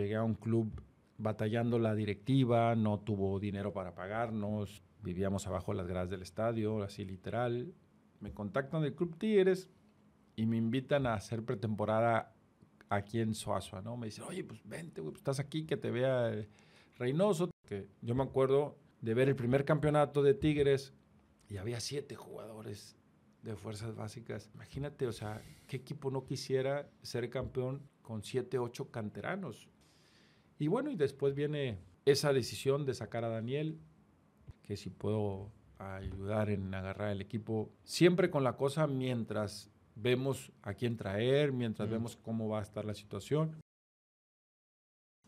llegué a un club batallando la directiva, no tuvo dinero para pagarnos, vivíamos abajo de las gradas del estadio, así literal. Me contactan del Club Tigres y me invitan a hacer pretemporada aquí en Suazua, ¿no? Me dicen, oye, pues vente, güey, pues estás aquí, que te vea eh, Reynoso. Que yo me acuerdo de ver el primer campeonato de Tigres y había siete jugadores de fuerzas básicas. Imagínate, o sea, ¿qué equipo no quisiera ser campeón con siete, ocho canteranos? Y bueno, y después viene esa decisión de sacar a Daniel, que si puedo ayudar en agarrar el equipo, siempre con la cosa mientras vemos a quién traer, mientras vemos cómo va a estar la situación.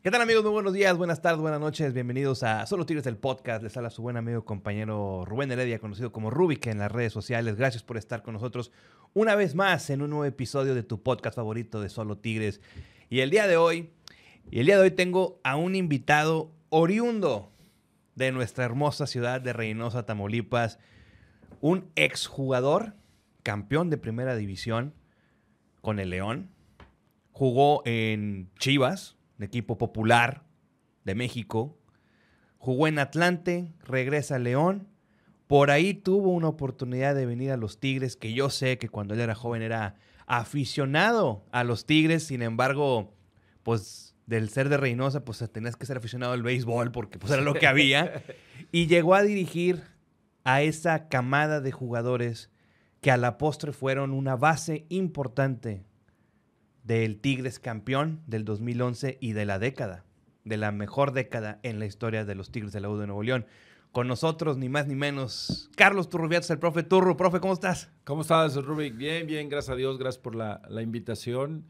¿Qué tal amigos? Muy buenos días, buenas tardes, buenas noches. Bienvenidos a Solo Tigres del Podcast. Les habla su buen amigo compañero Rubén Heredia, conocido como Rubik en las redes sociales. Gracias por estar con nosotros una vez más en un nuevo episodio de tu podcast favorito de Solo Tigres. Y el día de hoy, y el día de hoy tengo a un invitado oriundo de nuestra hermosa ciudad de Reynosa, Tamaulipas, un exjugador campeón de primera división con el León. Jugó en Chivas, de equipo popular de México. Jugó en Atlante, regresa a León. Por ahí tuvo una oportunidad de venir a los Tigres, que yo sé que cuando él era joven era aficionado a los Tigres, sin embargo, pues del ser de Reynosa, pues tenías que ser aficionado al béisbol porque pues era lo que había. Y llegó a dirigir a esa camada de jugadores que a la postre fueron una base importante del Tigres campeón del 2011 y de la década, de la mejor década en la historia de los Tigres de la U de Nuevo León. Con nosotros, ni más ni menos, Carlos Turrubiatos, el profe Turro. Profe, ¿cómo estás? ¿Cómo estás, Rubik? Bien, bien, gracias a Dios, gracias por la, invitación.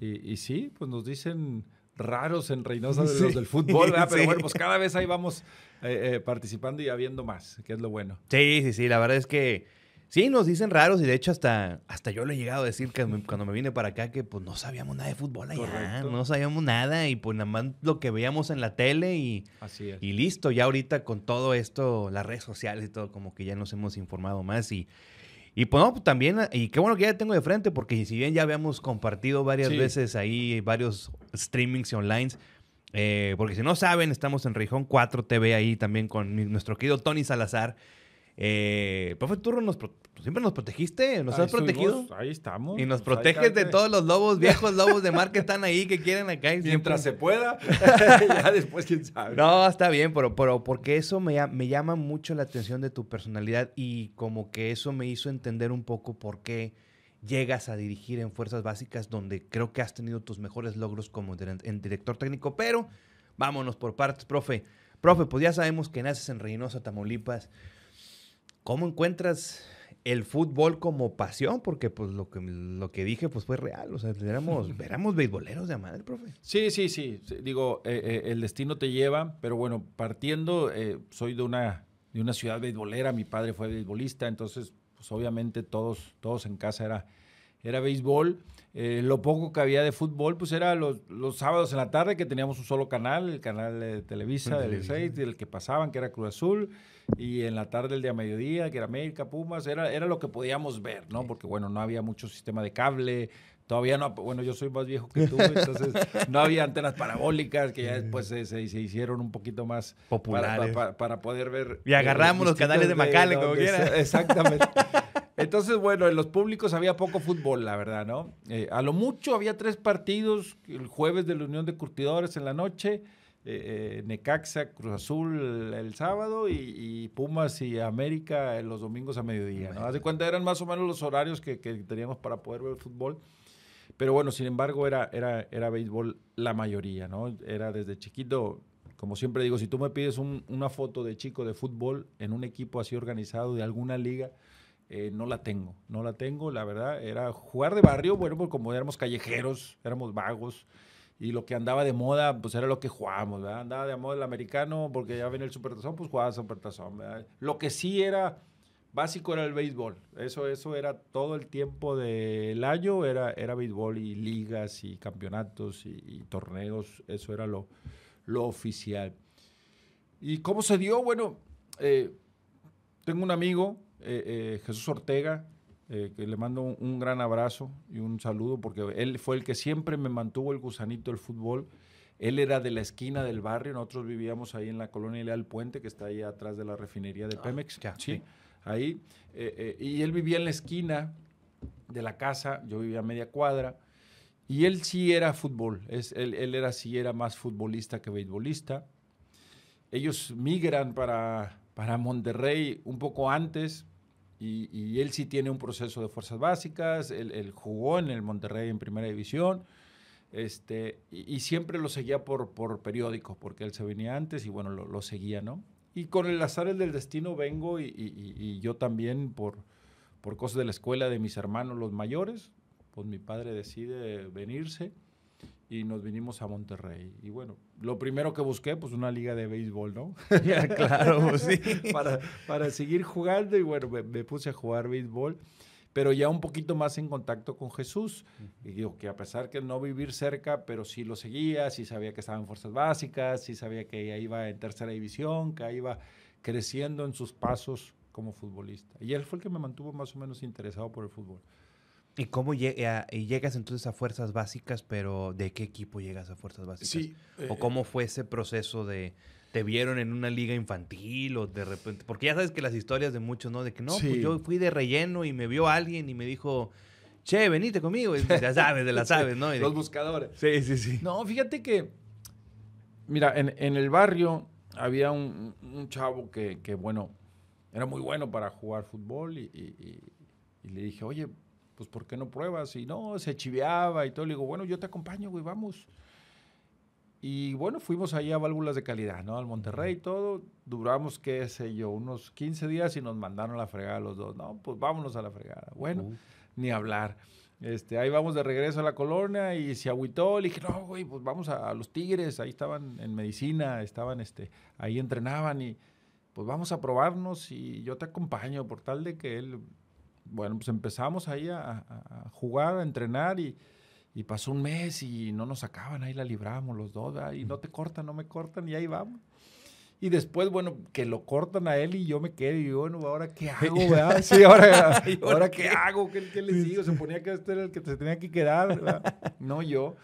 Y, sí, pues nos dicen raros en Reynosa de los del fútbol, pero bueno, pues cada vez ahí vamos eh, eh, participando y habiendo más, que es lo bueno. Sí, sí, sí, la verdad es que Sí, nos dicen raros y de hecho hasta, hasta yo le he llegado a decir que cuando me vine para acá que pues no sabíamos nada de fútbol allá, no sabíamos nada y pues nada más lo que veíamos en la tele y, y listo, ya ahorita con todo esto, las redes sociales y todo, como que ya nos hemos informado más y, y pues no, pues, también, y qué bueno que ya tengo de frente porque si bien ya habíamos compartido varias veces ahí varios streamings y online, eh, porque si no saben, estamos en Región 4 TV ahí también con nuestro querido Tony Salazar. Eh, profe Turro, nos siempre nos protegiste, nos has protegido. Ahí estamos. Y nos pues proteges de todos los lobos, viejos lobos de mar que están ahí, que quieren acá. Mientras se pueda, ya después quién sabe. No, está bien, pero, pero porque eso me, me llama mucho la atención de tu personalidad y como que eso me hizo entender un poco por qué llegas a dirigir en Fuerzas Básicas, donde creo que has tenido tus mejores logros como en director técnico. Pero vámonos por partes, profe. Profe, pues ya sabemos que naces en Reynosa, Tamaulipas. ¿Cómo encuentras el fútbol como pasión? Porque pues lo que, lo que dije pues fue real. O sea, éramos, éramos beisboleros de madre, profe. Sí, sí, sí. Digo, eh, eh, el destino te lleva, pero bueno, partiendo, eh, soy de una, de una ciudad beisbolera, mi padre fue beisbolista, entonces pues obviamente todos, todos en casa era, era béisbol. Lo poco que había de fútbol, pues era los, los, sábados en la tarde que teníamos un solo canal, el canal de Televisa, del 6, el que pasaban, que era Cruz Azul y en la tarde el día mediodía, que era América, Pumas, era, era lo que podíamos ver, ¿no? Porque, bueno, no había mucho sistema de cable, todavía no, bueno, yo soy más viejo que tú, entonces no había antenas parabólicas que ya después se, se, hicieron un poquito más populares para, poder ver. Y agarramos los canales de Macale, como quiera. Exactamente. Entonces, bueno, en los públicos había poco fútbol, la verdad, ¿no? Eh, a lo mucho había tres partidos, el jueves de la Unión de Curtidores en la noche, eh, eh, Necaxa, Cruz Azul el, sábado y, Pumas y América los domingos a mediodía. ¿no? Haz de cuenta, eran más o menos los horarios que, teníamos para poder ver fútbol. Pero bueno, sin embargo, era, era, era béisbol la mayoría, ¿no? Era desde chiquito, como siempre digo, si tú me pides una foto de chico de fútbol en un equipo así organizado de alguna liga, eh, no la tengo, no la tengo, la verdad, era jugar de barrio, bueno, pues como éramos callejeros, éramos vagos, y lo que andaba de moda, pues era lo que jugábamos, ¿verdad? Andaba de moda el americano porque ya venía el supertazón, pues jugaba supertazón, ¿verdad? Lo que sí era básico era el béisbol. Eso, eso era todo el tiempo del año, era, era béisbol y ligas y campeonatos y, torneos, eso era lo, lo oficial. ¿Y cómo se dio? Bueno, eh, tengo un amigo, eh, eh, Jesús Ortega, eh, que le mando un, gran abrazo y un saludo porque él fue el que siempre me mantuvo el gusanito del fútbol. Él era de la esquina del barrio, nosotros vivíamos ahí en la colonia Leal Puente, que está ahí atrás de la refinería de Ah, Pemex. ya, sí, sí. ahí. eh, eh, y él vivía en la esquina de la casa, yo vivía a media cuadra. Y él sí era fútbol, es, él, él era sí era más futbolista que beisbolista. Ellos migran para, para Monterrey un poco antes y, y él sí tiene un proceso de fuerzas básicas, él, jugó en el Monterrey en primera división este, y, siempre lo seguía por, por periódico, porque él se venía antes y bueno, lo, seguía, ¿no? Y con el azar del destino vengo y- y yo también por, por cosas de la escuela de mis hermanos los mayores, pues mi padre decide venirse y nos vinimos a Monterrey. Y bueno, lo primero que busqué, pues una liga de béisbol, ¿no? Ya, claro, pues sí. para, para seguir jugando y bueno, me, me puse a jugar béisbol, pero ya un poquito más en contacto con Jesús. Y digo que a pesar que no vivir cerca, pero sí lo seguía, sí sabía que estaba en fuerzas básicas, sí sabía que ya iba en tercera división, que iba creciendo en sus pasos como futbolista. Y él fue el que me mantuvo más o menos interesado por el fútbol. ¿Y cómo lle- a- y llegas entonces a fuerzas básicas, pero de qué equipo llegas a fuerzas básicas? ¿O eh, cómo fue ese proceso de... ¿Te vieron en una liga infantil o de repente? Porque ya sabes que las historias de muchos, ¿no? De que no, pues Sí. yo fui de relleno y me vio alguien y me dijo, che, venite conmigo. Y ya sabes, de las sabes, ¿no? Y de- Los buscadores. Sí, sí, sí. No, fíjate que, mira, en, en el barrio había un, un chavo que, que, bueno, era muy bueno para jugar fútbol y- y- y le dije, oye, pues ¿por qué no pruebas? Y no, se chiveaba y todo. Le digo, bueno, yo te acompaño, güey, vamos. Y bueno, fuimos allá a válvulas de calidad, ¿no? Al Monterrey y todo. Duramos, qué sé yo, unos 15 días y nos mandaron a la fregada los dos. No, pues vámonos a la fregada. Bueno, Uh. ni hablar. Este, ahí vamos de regreso a la colonia y se agüitó. Le dije, no, güey, pues vamos a, a los Tigres. Ahí estaban en medicina, estaban, este, ahí entrenaban y pues vamos a probarnos y yo te acompaño por tal de que él, bueno, pues empezamos ahí a, a- jugar, a entrenar y, y pasó un mes y no nos sacaban, ahí la libramos los dos, ¿verdad? y no te cortan, no me cortan y ahí vamos. Y después, bueno, que lo cortan a él y yo me quedo y yo, bueno, ¿ahora qué hago, verdad? Sí, ahora, ¿Y ahora ¿ahora qué hago? ¿Qué, qué les digo? Se ponía que este era el que se tenía que quedar, ¿verdad? No yo.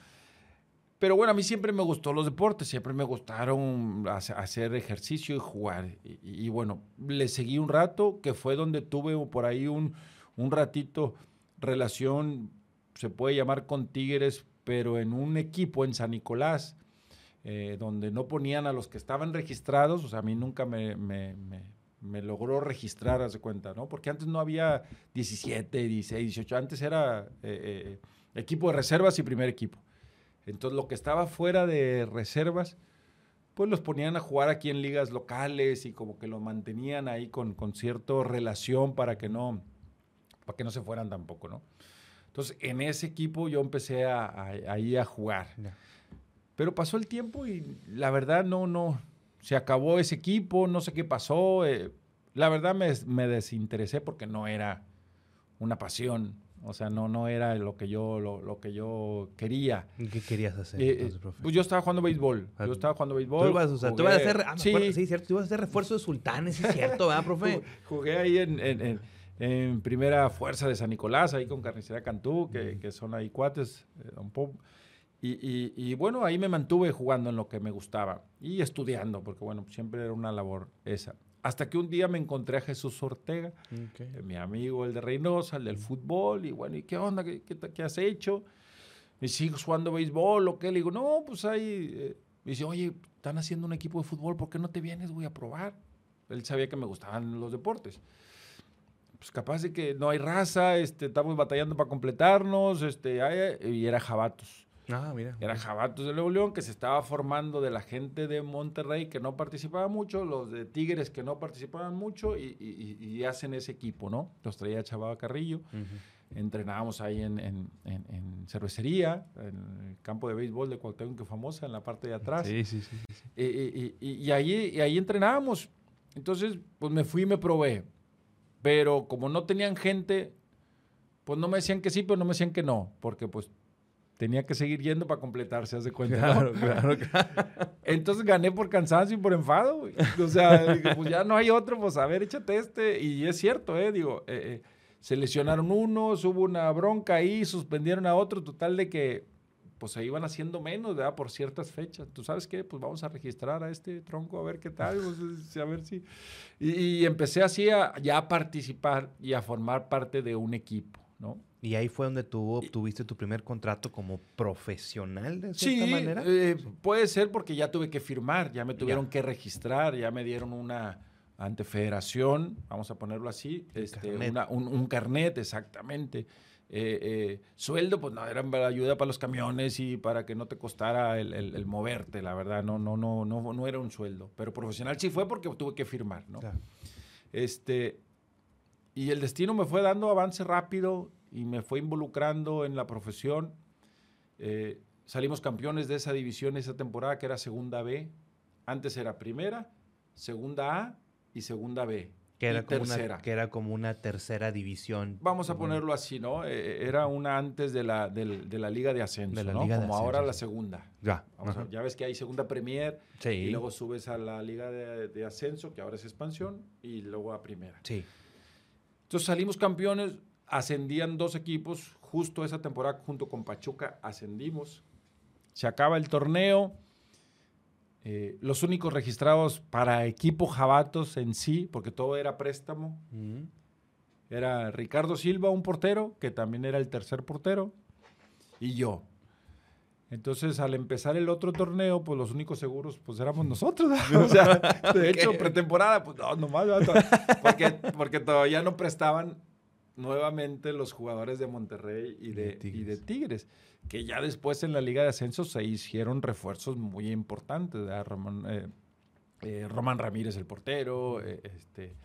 Pero bueno, a mí siempre me gustó los deportes, siempre me gustaron hace- hacer ejercicio y jugar. Y, y bueno, le seguí un rato, que fue donde tuve por ahí un, un ratito relación, se puede llamar con Tigres, pero en un equipo en San Nicolás, eh, donde no ponían a los que estaban registrados, o sea, a mí nunca me, me- me- logró registrar, hace cuenta, ¿no? Porque antes no había 17, 16, 18, antes era eh, eh, equipo de reservas y primer equipo. Entonces, lo que estaba fuera de reservas, pues los ponían a jugar aquí en ligas locales y como que los mantenían ahí con, con cierta relación para que no, para que no se fueran tampoco, ¿no? Entonces, en ese equipo yo empecé a, a- ahí a jugar. Ya. Pero pasó el tiempo y la verdad no, no, se acabó ese equipo, no sé qué pasó. eh, la verdad me, me desinteresé porque no era una pasión, o sea, no, no era lo que yo, lo, lo que yo quería. ¿Y ¿Qué querías hacer Eh, entonces, eh, profe? pues yo estaba jugando béisbol, Ah, yo estaba jugando béisbol. Tú ibas, o sea, tú jugué- ibas a hacer, ah, sí, acuerdo, sí, cierto, tú ibas a hacer refuerzo de sultanes, es cierto, ¿verdad, profe? Jugué- Jugué ahí en, en- en- en primera fuerza de San Nicolás, ahí con Carnicería Cantú, que, que son ahí cuates, eh, Don Pop. Y, y- y bueno, ahí me mantuve jugando en lo que me gustaba y estudiando, porque bueno, siempre era una labor esa. Hasta que un día me encontré a Jesús Ortega, eh, mi amigo, el de Reynosa, el del fútbol, y bueno, ¿y qué onda? ¿Qué, qué, qué has hecho? ¿Me sigues jugando béisbol o qué? Le digo, no, pues ahí. eh", me dice, oye, están haciendo un equipo de fútbol, ¿por qué no te vienes, güey, a probar? Él sabía que me gustaban los deportes. Pues capaz de que no hay raza, este, estamos batallando para completarnos, este, ay, y era Jabatos. Ah, mira. Era Jabatos de Nuevo León, que se estaba formando de la gente de Monterrey que no participaba mucho, los de Tigres que no participaban mucho, y, y- y- hacen ese equipo, ¿no? Los traía Chavaba Carrillo. Ujú. Entrenábamos ahí en, en- en- en cervecería, en el campo de béisbol de Cuauhtémoc, que famosa, en la parte de atrás. Sí, sí, sí. y- y ahí, y ahí entrenábamos. Entonces, pues me fui y me probé. Pero como no tenían gente, pues no me decían que sí, pero no me decían que no, porque pues tenía que seguir yendo para completarse, haz de cuenta. ¿no? Claro, claro, claro. Entonces gané por cansancio y por enfado. güey. O sea, pues ya no hay otro, pues a ver, échate este. Y es cierto, ¿eh? Digo, eh, eh, se lesionaron unos, hubo una bronca ahí, suspendieron a otro, total de que pues se iban haciendo menos, ¿verdad? Por ciertas fechas. ¿Tú sabes qué? Pues vamos a registrar a este tronco a ver qué tal, pues, a ver si... Y, empecé así a ya a participar y a formar parte de un equipo, ¿no? Y ahí fue donde tú obtuviste tu primer contrato como profesional, de cierta sí, manera. Eh, puede ser porque ya tuve que firmar, ya me tuvieron que registrar, ya me dieron una ante federación, vamos a ponerlo así, un, este, carnet. un, carnet, exactamente. Eh, eh, sueldo, pues no, era ayuda para los camiones y para que no te costara el, moverte, la verdad, no, no, no, no, no era un sueldo. Pero profesional sí fue porque tuve que firmar, ¿no? Este, y el destino me fue dando avance rápido y me fue involucrando en la profesión. Eh, salimos campeones de esa división esa temporada que era segunda B. Antes era primera, segunda A y segunda B. Que era, como Una, que era como una tercera división. Vamos a ponerlo así, ¿no? Eh, eh, era una antes de la, de, la Liga de Ascenso, ¿no? como ahora la segunda. Ya. ya ves que hay segunda Premier y luego subes a la Liga de, Ascenso, que ahora es expansión, y luego a primera. Sí. Entonces salimos campeones, ascendían dos equipos, justo esa temporada junto con Pachuca ascendimos. Se acaba el torneo eh, los únicos registrados para equipo Jabatos en sí, porque todo era préstamo, era Ricardo Silva, un portero, que también era el tercer portero, y yo. Entonces, al empezar el otro torneo, pues los únicos seguros, pues éramos nosotros. o sea, de hecho, pretemporada, pues no, nomás, porque, porque todavía no prestaban nuevamente los jugadores de Monterrey y de, y de Tigres que ya después en la Liga de Ascenso se hicieron refuerzos muy importantes. Eh, eh, Román Ramírez, el portero, eh, este,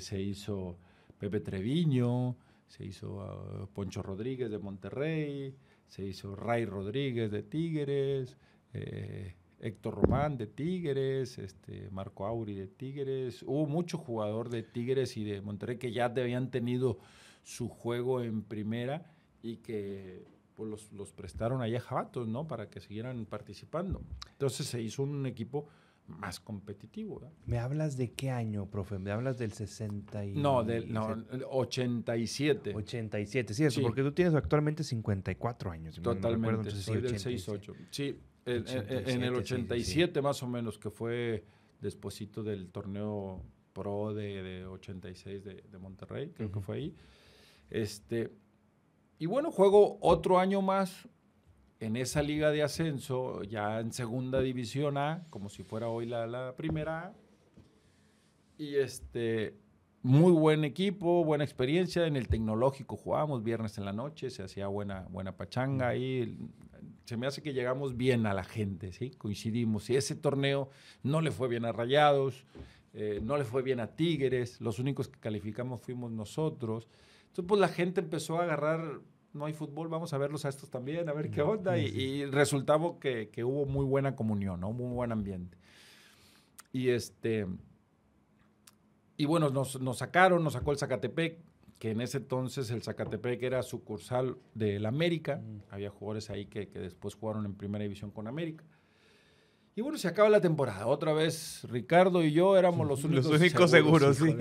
se hizo Pepe Treviño, se hizo ah, Poncho Rodríguez de Monterrey, se hizo Ray Rodríguez de Tigres, Héctor Román de Tigres, este, Marco Auri de Tigres. Hubo mucho jugador de Tigres y de Monterrey que ya habían tenido su juego en primera y que pues, los, prestaron ahí a Jabatos, ¿no? Para que siguieran participando. Entonces se hizo un equipo más competitivo. ¿Me hablas de qué año, profe? ¿Me hablas del 60 y... No, del no, 87. 87, sí, eso, porque tú tienes actualmente 54 años. Totalmente, soy del 68. Sí, en, el 87 más o menos, que fue despuesito del torneo pro de, 86 de, Monterrey, creo que fue ahí. Este, y bueno, juego otro año más en esa liga de ascenso, ya en segunda división A, como si fuera hoy la, primera A. Y este, muy buen equipo, buena experiencia. En el tecnológico jugábamos viernes en la noche, se hacía buena, buena pachanga ahí. Se me hace que llegamos bien a la gente, ¿sí? Coincidimos. Y ese torneo no le fue bien a Rayados, eh, no le fue bien a Tigres, los únicos que calificamos fuimos nosotros. Entonces, pues la gente empezó a agarrar no hay fútbol, vamos a verlos a estos también, a ver qué onda. Y, resultaba que, hubo muy buena comunión, ¿no? Muy buen ambiente. Y este. Y bueno, nos, sacaron, nos sacó el Zacatepec, que en ese entonces el Zacatepec era sucursal del América. Había jugadores ahí que, que después jugaron en primera división con América. Y bueno, se acaba la temporada. Otra vez Ricardo y yo éramos los únicos, los únicos seguros. sí.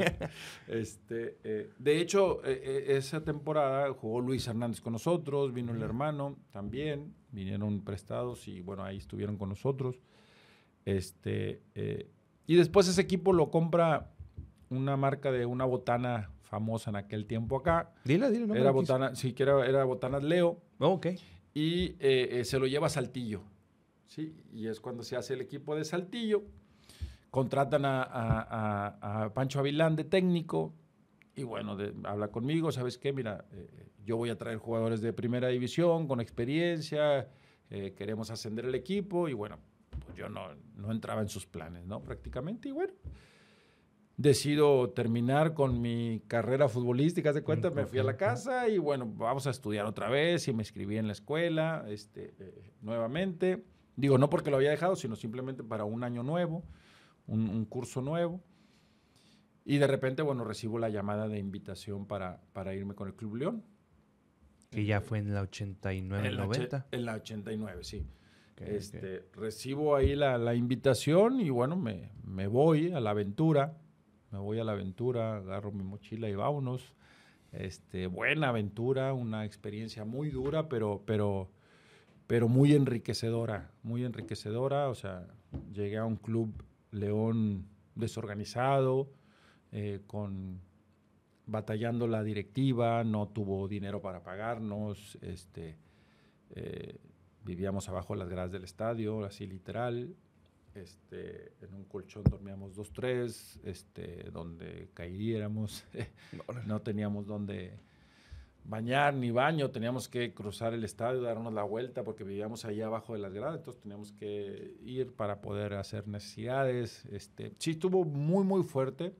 Este, eh, de hecho, eh, eh, esa temporada jugó Luis Hernández con nosotros, vino el hermano también, vinieron prestados y bueno, ahí estuvieron con nosotros. Este, y después ese equipo lo compra una marca de una botana famosa en aquel tiempo acá. Dile, dile, no Era botana, sí, que era, era botanas Leo. Oh, ok. Y se lo lleva a Saltillo. ¿sí? Y es cuando se hace el equipo de Saltillo. Contratan a, Pancho Avilán de técnico y bueno, habla conmigo, ¿sabes qué? Mira, eh, yo voy a traer jugadores de primera división con experiencia, eh, queremos ascender el equipo y bueno, pues yo no, no entraba en sus planes, ¿no? Prácticamente y bueno decido terminar con mi carrera futbolística, de cuenta, me fui a la casa y bueno, vamos a estudiar otra vez y me inscribí en la escuela este, eh, nuevamente. Digo, no porque lo había dejado, sino simplemente para un año nuevo, un, curso nuevo. Y de repente, bueno, recibo la llamada de invitación para, para irme con el Club León. Que ya fue en la 89, en 90. En la 89, sí. este, Recibo ahí la, la, invitación y bueno, me, me, voy a la aventura. Me voy a la aventura, agarro mi mochila y vámonos. Este, buena aventura, una experiencia muy dura, pero, pero pero muy enriquecedora, muy enriquecedora. O sea, llegué a un club León desorganizado, eh, con batallando la directiva, no tuvo dinero para pagarnos, este, eh, vivíamos abajo las gradas del estadio, así literal, este, en un colchón dormíamos dos, tres, este, donde caíamos, no teníamos donde bañar ni baño, teníamos que cruzar el estadio, darnos la vuelta porque vivíamos ahí abajo de las gradas, entonces teníamos que ir para poder hacer necesidades. Este, sí, estuvo muy, muy fuerte,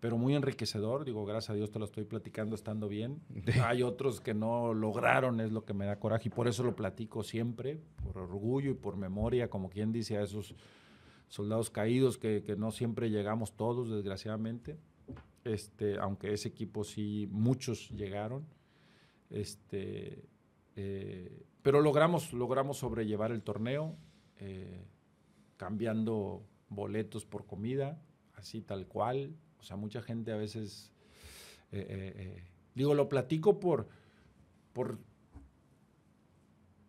pero muy enriquecedor. Digo, gracias a Dios te lo estoy platicando estando bien. Hay otros que no lograron, es lo que me da coraje y por eso lo platico siempre, por orgullo y por memoria, como quien dice a esos soldados caídos que, que no siempre llegamos todos, desgraciadamente. Este, aunque ese equipo sí, muchos llegaron. Este, eh, pero logramos, logramos sobrellevar el torneo, eh, cambiando boletos por comida, así tal cual. O sea, mucha gente a veces, eh, digo, lo platico por, por,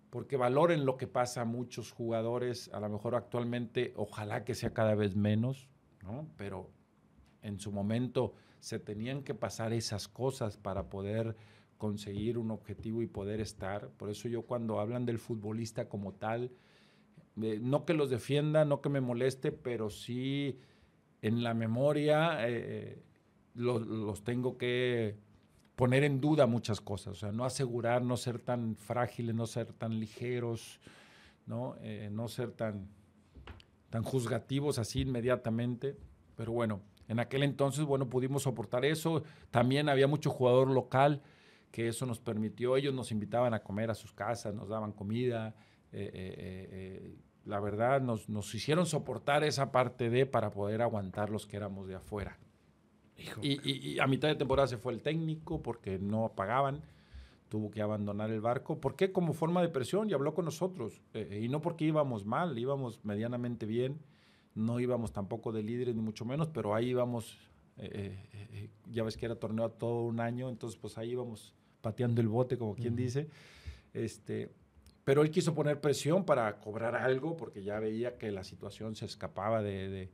porque valoren lo que pasa a muchos jugadores, a lo mejor actualmente, ojalá que sea cada vez menos, ¿no? Pero en su momento se tenían que pasar esas cosas para poder conseguir un objetivo y poder estar. Por eso yo cuando hablan del futbolista como tal, eh, no que los defienda, no que me moleste, pero sí en la memoria eh, eh, los, tengo que poner en duda muchas cosas, o sea, no asegurar, no ser tan frágiles, no ser tan ligeros, no, no ser tan, tan juzgativos así inmediatamente. Pero bueno, en aquel entonces, bueno, pudimos soportar eso. También había mucho jugador local que eso nos permitió, ellos nos invitaban a comer a sus casas, nos daban comida, eh, eh, eh, la verdad nos, nos, hicieron soportar esa parte de para poder aguantar los que éramos de afuera. Y, y, a mitad de temporada se fue el técnico porque no pagaban, tuvo que abandonar el barco. ¿Por qué? Como forma de presión y habló con nosotros. y no porque íbamos mal, íbamos medianamente bien, no íbamos tampoco de líderes ni mucho menos, pero ahí íbamos, ya ves que era torneo todo un año, entonces pues ahí íbamos pateando el bote, como quien dice. Este, pero él quiso poner presión para cobrar algo porque ya veía que la situación se escapaba de,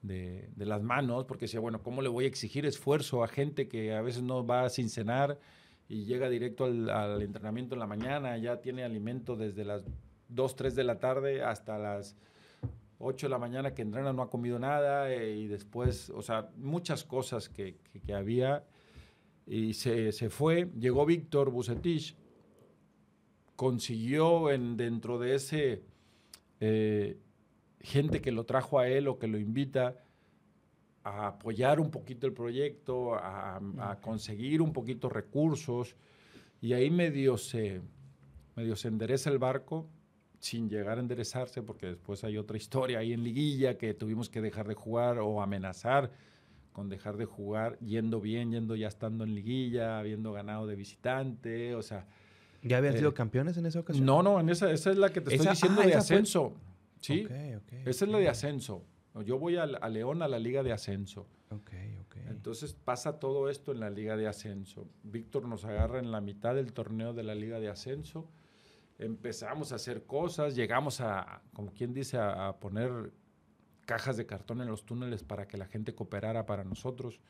de, de, las manos, porque decía, bueno, ¿cómo le voy a exigir esfuerzo a gente que a veces no va sin cenar y llega directo al, al entrenamiento en la mañana, ya tiene alimento desde las 2, 3 de la tarde hasta las 8 de la mañana que entrena, no ha comido nada eh, y después, o sea, muchas cosas que, que, había y se, se fue. Llegó Víctor Bucetich, consiguió en, dentro de ese eh, gente que lo trajo a él o que lo invita a apoyar un poquito el proyecto, a, a conseguir un poquito recursos y ahí medio se, medio se endereza el barco sin llegar a enderezarse porque después hay otra historia ahí en liguilla que tuvimos que dejar de jugar o amenazar con dejar de jugar, yendo bien, yendo ya estando en liguilla, habiendo ganado de visitante, o sea... ¿Ya habían sido eh, campeones en esa ocasión? No, no, en esa, esa es la que te estoy diciendo ah, de ascenso. Sí, esa es la de ascenso. Yo voy a, a, León a la liga de ascenso. Entonces pasa todo esto en la liga de ascenso. Víctor nos agarra en la mitad del torneo de la liga de ascenso. Empezamos a hacer cosas, llegamos a, como quien dice, a poner cajas de cartón en los túneles para que la gente cooperara para nosotros.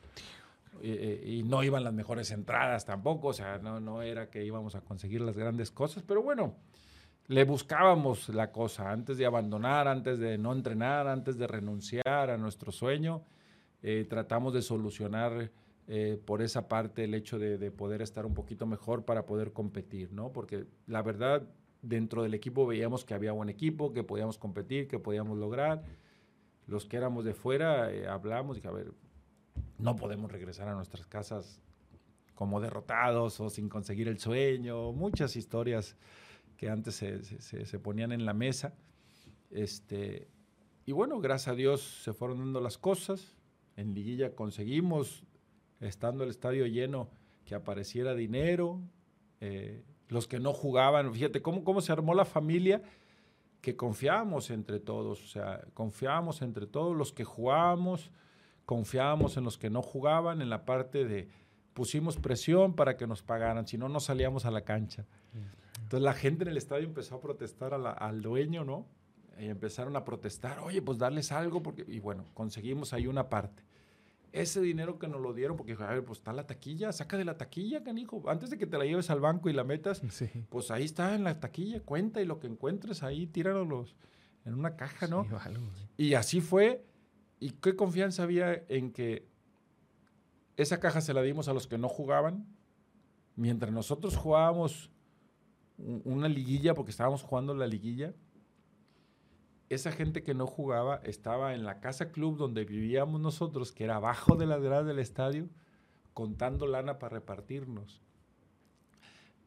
Y no iban las mejores entradas tampoco, o sea, no, no era que íbamos a conseguir las grandes cosas, pero bueno, le buscábamos la cosa antes de abandonar, antes de no entrenar, antes de renunciar a nuestro sueño. Eh, tratamos de solucionar eh, por esa parte el hecho de, de, poder estar un poquito mejor para poder competir, ¿no? Porque la verdad, dentro del equipo veíamos que había buen equipo, que podíamos competir, que podíamos lograr los que éramos de fuera eh, hablamos y dije, a ver, no podemos regresar a nuestras casas como derrotados o sin conseguir el sueño, muchas historias que antes se, se, ponían en la mesa. Este, y bueno, gracias a Dios se fueron dando las cosas. En liguilla conseguimos, estando el estadio lleno, que apareciera dinero. Eh, los que no jugaban, fíjate cómo, cómo se armó la familia que confiábamos entre todos, o sea, confiábamos entre todos los que jugábamos, confiábamos en los que no jugaban, en la parte de pusimos presión para que nos pagaran, si no, no salíamos a la cancha. Entonces la gente en el estadio empezó a protestar al dueño, ¿no? Y empezaron a protestar, oye, pues darles algo, porque, y bueno, conseguimos ahí una parte. Ese dinero que nos lo dieron, porque, a ver, pues está la taquilla, saca de la taquilla, canijo. Antes de que te la lleves al banco y la metas, pues ahí está en la taquilla, cuenta y lo que encuentres ahí, tíralos en una caja, ¿no? y así fue. ¿Y qué confianza había en que esa caja se la dimos a los que no jugaban? Mientras nosotros jugábamos una liguilla, porque estábamos jugando la liguilla, esa gente que no jugaba estaba en la casa club donde vivíamos nosotros, que era abajo de la grada del estadio, contando lana para repartirnos.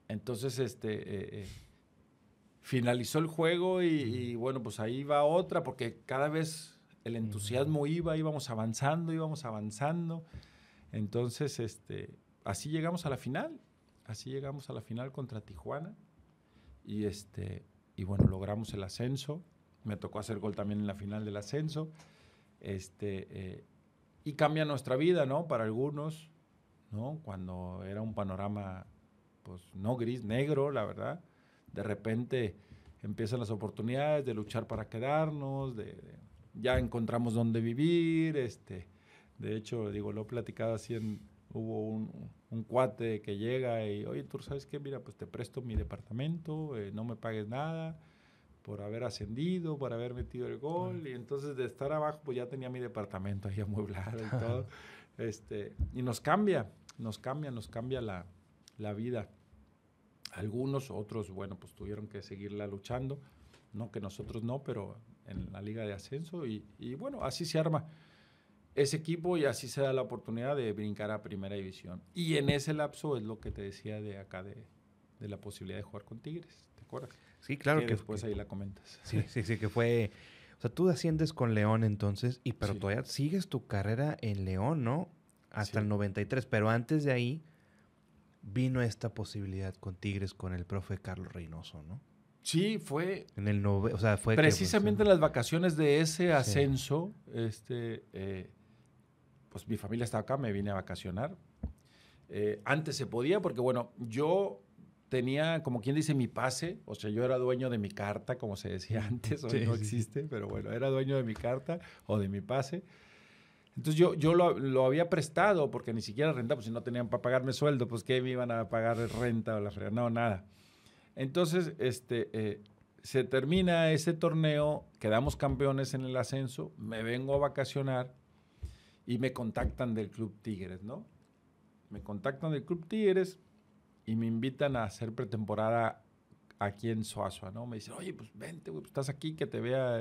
Entonces, este, eh, eh, finalizó el juego y, bueno, pues ahí va otra, porque cada vez el entusiasmo iba, íbamos avanzando, íbamos avanzando. Entonces, este, así llegamos a la final, así llegamos a la final contra Tijuana y este, y bueno, logramos el ascenso me tocó hacer gol también en la final del ascenso. Este, eh, y cambia nuestra vida, ¿no? Para algunos, ¿no? Cuando era un panorama, pues no gris, negro, la verdad. De repente empiezan las oportunidades de luchar para quedarnos, de, ya encontramos dónde vivir, este. De hecho, digo, lo he platicado así en, hubo un, un, cuate que llega y, oye, tú sabes qué, mira, pues te presto mi departamento, eh, no me pagues nada, por haber ascendido, por haber metido el gol. Y entonces de estar abajo, pues ya tenía mi departamento ahí amueblado y todo. este, y nos cambia, nos cambia, nos cambia la, la, vida. Algunos, otros, bueno, pues tuvieron que seguirla luchando. No que nosotros no, pero en la liga de ascenso. Y, y bueno, así se arma ese equipo y así se da la oportunidad de brincar a primera división. Y en ese lapso es lo que te decía de acá de, de la posibilidad de jugar con Tigres, ¿te acuerdas? Sí, claro que, después ahí la comentas. Sí, sí, sí, que fue... O sea, tú asciendes con León entonces, y pero todavía sigues tu carrera en León, ¿no? Hasta el 93, pero antes de ahí vino esta posibilidad con Tigres con el profe Carlos Reynoso, ¿no? Sí, fue. En el nove, o sea, fue precisamente en las vacaciones de ese ascenso, este, eh, pues mi familia estaba acá, me vine a vacacionar. Eh, antes se podía porque bueno, yo tenía, como quien dice, mi pase, o sea, yo era dueño de mi carta, como se decía antes, hoy no existe, pero bueno, era dueño de mi carta o de mi pase. Entonces yo, yo lo, había prestado porque ni siquiera rentaba, pues si no tenían para pagarme sueldo, pues ¿qué me iban a pagar renta o la frega? No, nada. Entonces, este, eh, se termina ese torneo, quedamos campeones en el ascenso, me vengo a vacacionar y me contactan del Club Tigres, ¿no? Me contactan del Club Tigres, y me invitan a hacer pretemporada aquí en Soazua, ¿no? Me dicen, oye, pues vente, güey, pues estás aquí, que te vea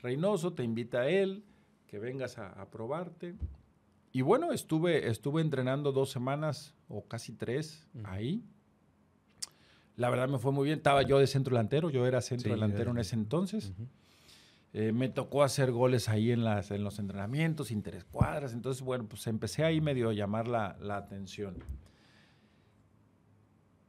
Reynoso, te invita a él, que vengas a, probarte. Y bueno, estuve, estuve entrenando dos semanas o casi tres ahí. La verdad me fue muy bien. Estaba yo de centro delantero, yo era centro delantero en ese entonces. Eh, me tocó hacer goles ahí en, las, en los entrenamientos, interescuadras. Entonces, bueno, pues empecé ahí medio a llamar la, la atención.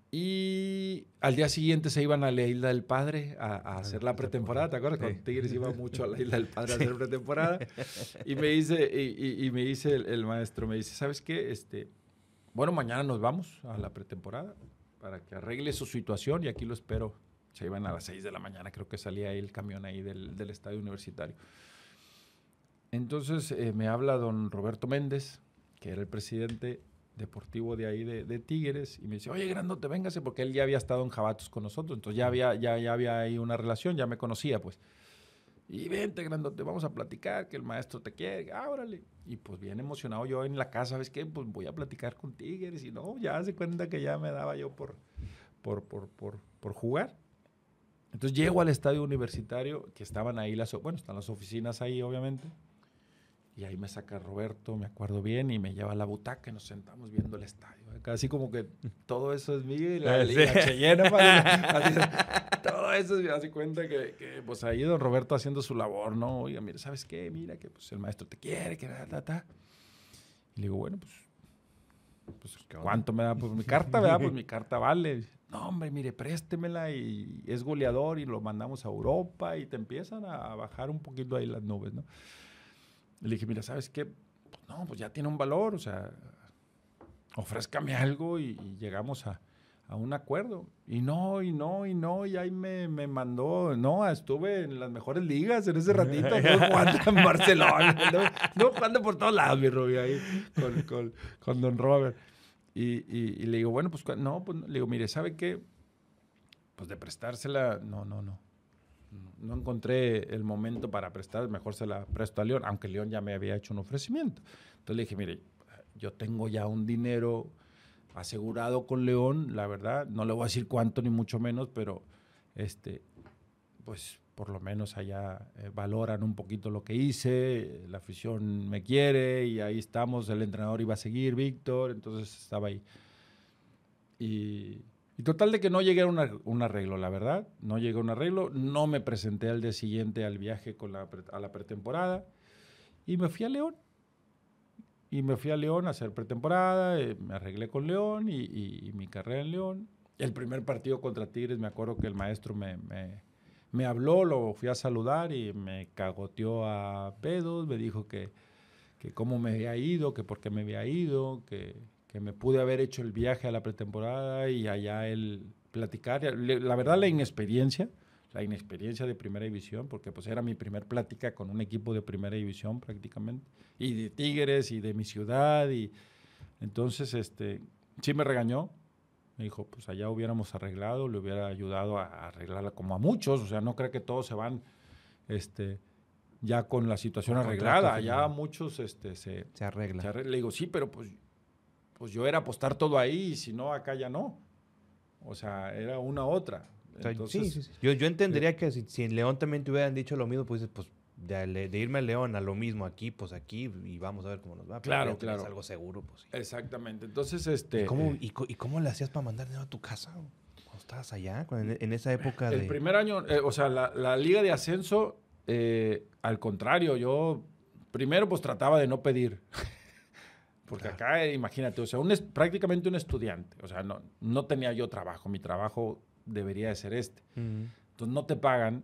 Y al día siguiente se iban a la Isla del Padre a, hacer la pretemporada. ¿Te acuerdas? Con Tigres iba mucho a la Isla del Padre a hacer pretemporada. Y me dice, y, me dice el, maestro, me dice, ¿sabes qué? Este, bueno, mañana nos vamos a la pretemporada para que arregle su situación y aquí lo espero. Se iban a las 6 de la mañana, creo que salía ahí el camión ahí del, estadio universitario. Entonces eh, me habla don Roberto Méndez, que era el presidente, deportivo de ahí de, Tigres y me dice, oye, Grandote, véngase, porque él ya había estado en Jabatos con nosotros, entonces ya había, ya, ya había ahí una relación, ya me conocía, pues. Y vente, Grandote, vamos a platicar, que el maestro te quiere, ah, Y pues bien emocionado yo en la casa, ¿sabes qué? Pues voy a platicar con Tigres y no, ya se cuenta que ya me daba yo por, por, por, por, por jugar. Entonces llego al estadio universitario, que estaban ahí las, bueno, están las oficinas ahí, obviamente. Y ahí me saca Roberto, me acuerdo bien, y me lleva a la butaca y nos sentamos viendo el estadio. Casi como que todo eso es mío y la, llena. todo eso es Así cuenta que, que, pues ahí don Roberto haciendo su labor, ¿no? Oiga, mira, ¿sabes qué? Mira que pues el maestro te quiere, que ta, ta. Y le digo, bueno, pues, pues ¿cuánto me da? Pues mi carta, ¿verdad? Pues mi carta vale. No, hombre, mire, préstemela y es goleador y lo mandamos a Europa y te empiezan a bajar un poquito ahí las nubes, ¿no? Le dije, mira, ¿sabes qué? Pues no, pues ya tiene un valor, o sea, ofrézcame algo y, llegamos a, a un acuerdo. Y no, y no, y no, y ahí me, me mandó, no, estuve en las mejores ligas en ese ratito, no jugando en Barcelona, no, jugando por todos lados, mi Rubio, ahí con, con, con Don Robert. Y, y, le digo, bueno, pues no, pues le digo, mire, ¿sabe qué? Pues de prestársela, no, no, no. No encontré el momento para prestar, mejor se la presto a León, aunque León ya me había hecho un ofrecimiento. Entonces le dije, mire, yo tengo ya un dinero asegurado con León, la verdad, no le voy a decir cuánto ni mucho menos, pero este, pues por lo menos allá eh, valoran un poquito lo que hice, la afición me quiere y ahí estamos, el entrenador iba a seguir, Víctor, entonces estaba ahí. Y, total de que no llegué a un arreglo, la verdad, no llegué a un arreglo, no me presenté al día siguiente al viaje con la, a la pretemporada y me fui a León. Y me fui a León a hacer pretemporada, eh, me arreglé con León y, mi carrera en León. El primer partido contra Tigres, me acuerdo que el maestro me, me, habló, lo fui a saludar y me cagoteó a pedos, me dijo que, que cómo me había ido, que por qué me había ido, que, que me pude haber hecho el viaje a la pretemporada y allá él platicar. La verdad, la inexperiencia, la inexperiencia de primera división, porque pues era mi primer plática con un equipo de primera división prácticamente, y de Tigres y de mi ciudad, y entonces este, sí me regañó, me dijo, pues allá hubiéramos arreglado, le hubiera ayudado a arreglarla como a muchos, o sea, no creo que todos se van este, ya con la situación arreglada, allá muchos este, se, se arregla. Le digo, sí, pero pues, pues yo era apostar todo ahí, y si no, acá ya no. O sea, era una otra sí, sí, sí. Yo, yo entendería que si, en León también te hubieran dicho lo mismo, pues, pues de, irme a León a lo mismo aquí, pues aquí y vamos a ver cómo nos va. Claro, claro. Es algo seguro, pues. Exactamente. Entonces, este. ¿Y cómo, y, cómo le hacías para mandar dinero a tu casa? Cuando estabas allá, en, esa época de. El primer año, eh, o sea, la, liga de ascenso, eh, al contrario, yo primero pues trataba de no pedir. Porque acá, imagínate, o sea, un, prácticamente un estudiante. O sea, no, no tenía yo trabajo. Mi trabajo debería de ser este. Entonces no te pagan,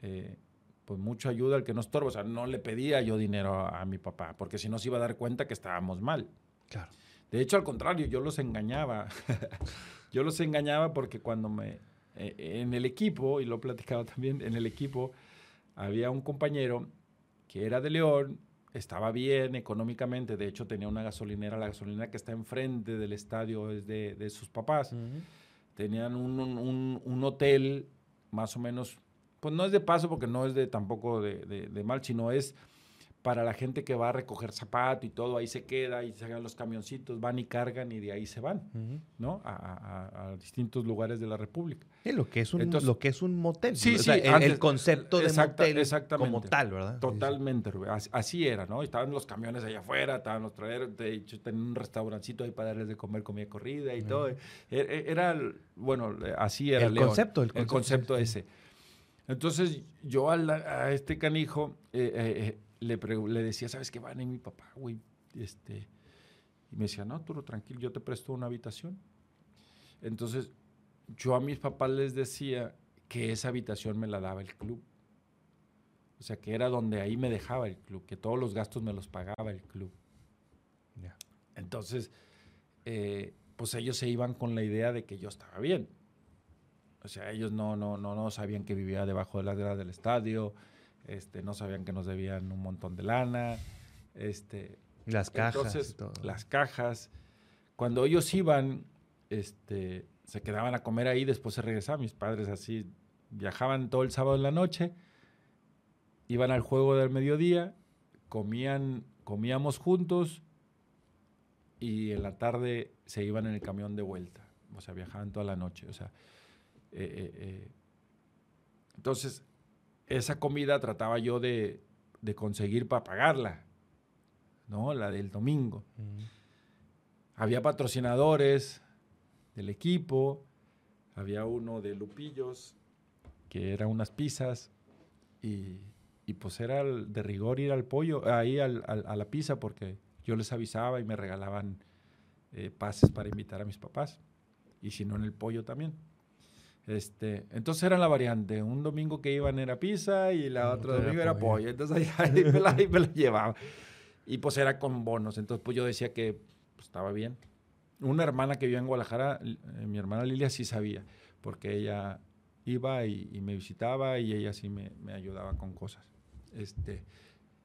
eh, pues mucho ayuda al que no estorba. O sea, no le pedía yo dinero a, mi papá, porque si no se iba a dar cuenta que estábamos mal. Claro. De hecho, al contrario, yo los engañaba. yo los engañaba porque cuando me... Eh, en el equipo, y lo he platicado también, en el equipo había un compañero que era de León, estaba bien económicamente, de hecho tenía una gasolinera, la gasolinera que está enfrente del estadio es de, sus papás tenían un, hotel más o menos, pues no es de paso porque no es de tampoco de, mal, sino es para la gente que va a recoger zapato y todo, ahí se queda y se hagan los camioncitos, van y cargan y de ahí se van, ¿no? A, distintos lugares de la República. Sí, lo que es un, lo que es un motel. Sí, sí. el, concepto de motel como tal, ¿verdad? Totalmente, Así, era, ¿no? Estaban los camiones allá afuera, estaban los traeros, de hecho, tenían un restaurancito ahí para darles de comer comida corrida y todo. E, e, era, bueno, así era el concepto. El concepto, ese. Entonces, yo a, este canijo... Eh, eh, eh le, le decía, ¿sabes qué? Van en mi papá, güey. Este, y me decía, no, tú tranquilo, yo te presto una habitación. Entonces, yo a mis papás les decía que esa habitación me la daba el club. O sea, que era donde ahí me dejaba el club, que todos los gastos me los pagaba el club. Entonces, eh, pues ellos se iban con la idea de que yo estaba bien. O sea, ellos no, no, no, no sabían que vivía debajo de las gradas del estadio, este, no sabían que nos debían un montón de lana, este, las cajas, las cajas. Cuando ellos iban, este, se quedaban a comer ahí, después se regresaban. Mis padres así viajaban todo el sábado en la noche, iban al juego del mediodía, comían, comíamos juntos y en la tarde se iban en el camión de vuelta. O sea, viajaban toda la noche. O sea, eh, eh, eh. entonces esa comida trataba yo de, conseguir para pagarla, ¿no? La del domingo. Había patrocinadores del equipo, había uno de Lupillos, que era unas pizzas, y, pues era de rigor ir al pollo, ahí a la pizza, porque yo les avisaba y me regalaban eh, pases para invitar a mis papás, y si no en el pollo también. Este, entonces era la variante. Un domingo que iban era pizza y la otra domingo era pollo. Entonces ahí, me la, llevaba. Y pues era con bonos. Entonces pues yo decía que pues, estaba bien. Una hermana que vivía en Guadalajara, eh, mi hermana Lilia sí sabía, porque ella iba y, me visitaba y ella sí me, ayudaba con cosas. Este,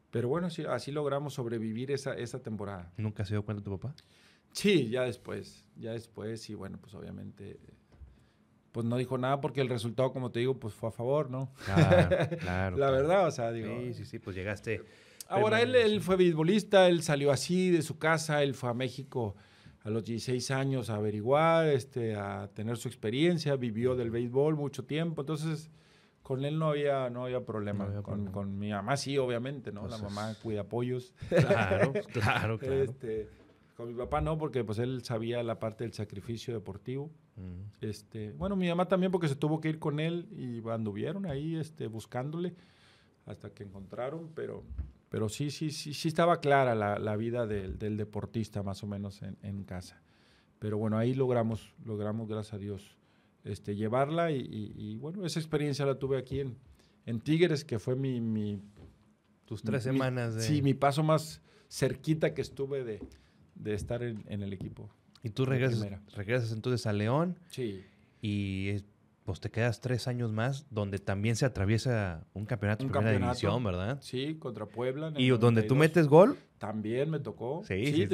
pero bueno, sí, así logramos sobrevivir esa, esa temporada. ¿Nunca se dio cuenta tu papá? Sí, ya después, ya después y bueno, pues obviamente pues no dijo nada porque el resultado, como te digo, pues fue a favor, ¿no? Claro, claro. La verdad, o sea, digo. Sí, sí, sí, pues llegaste. Ahora, él, él fue beisbolista, él salió así de su casa, él fue a México a los 16 años a averiguar, este, a tener su experiencia, vivió del béisbol mucho tiempo, entonces con él no había, no había problema. con, mi mamá sí, obviamente, ¿no? la mamá cuida pollos. Claro, claro, claro. Este, con mi papá no, porque pues él sabía la parte del sacrificio deportivo. este, bueno, mi mamá también porque se tuvo que ir con él y anduvieron ahí este, buscándole hasta que encontraron, pero, pero sí, sí, sí, sí estaba clara la, la vida del, del, deportista más o menos en, en, casa. Pero bueno, ahí logramos, logramos, gracias a Dios, este, llevarla y, y, bueno, esa experiencia la tuve aquí en, en Tigres, que fue mi... mi Tus tres semanas de... Sí, mi paso más cerquita que estuve de, de estar en, el equipo. Y tú regresas, regresas entonces a León. Sí. Y pues te quedas tres años más, donde también se atraviesa un campeonato de primera división, ¿verdad? Sí, contra Puebla. ¿Y donde tú metes gol? También me tocó. Sí, sí.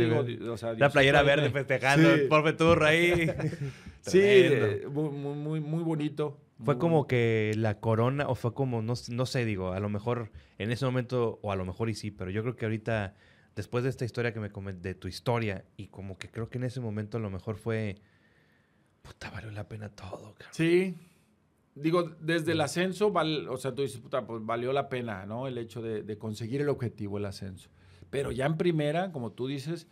la playera verde festejando, el por ahí. sí, eh, muy, muy, muy bonito. Fue como que la corona, o fue como, no, no sé, digo, a lo mejor en ese momento, o a lo mejor y sí, pero yo creo que ahorita después de esta historia que me comenté, de tu historia, y como que creo que en ese momento a lo mejor fue, puta, valió la pena todo. Cabrón. Sí. Digo, desde el ascenso, o sea, tú dices, puta, pues valió la pena, ¿no? El hecho de, de conseguir el objetivo, el ascenso. Pero ya en primera, como tú dices,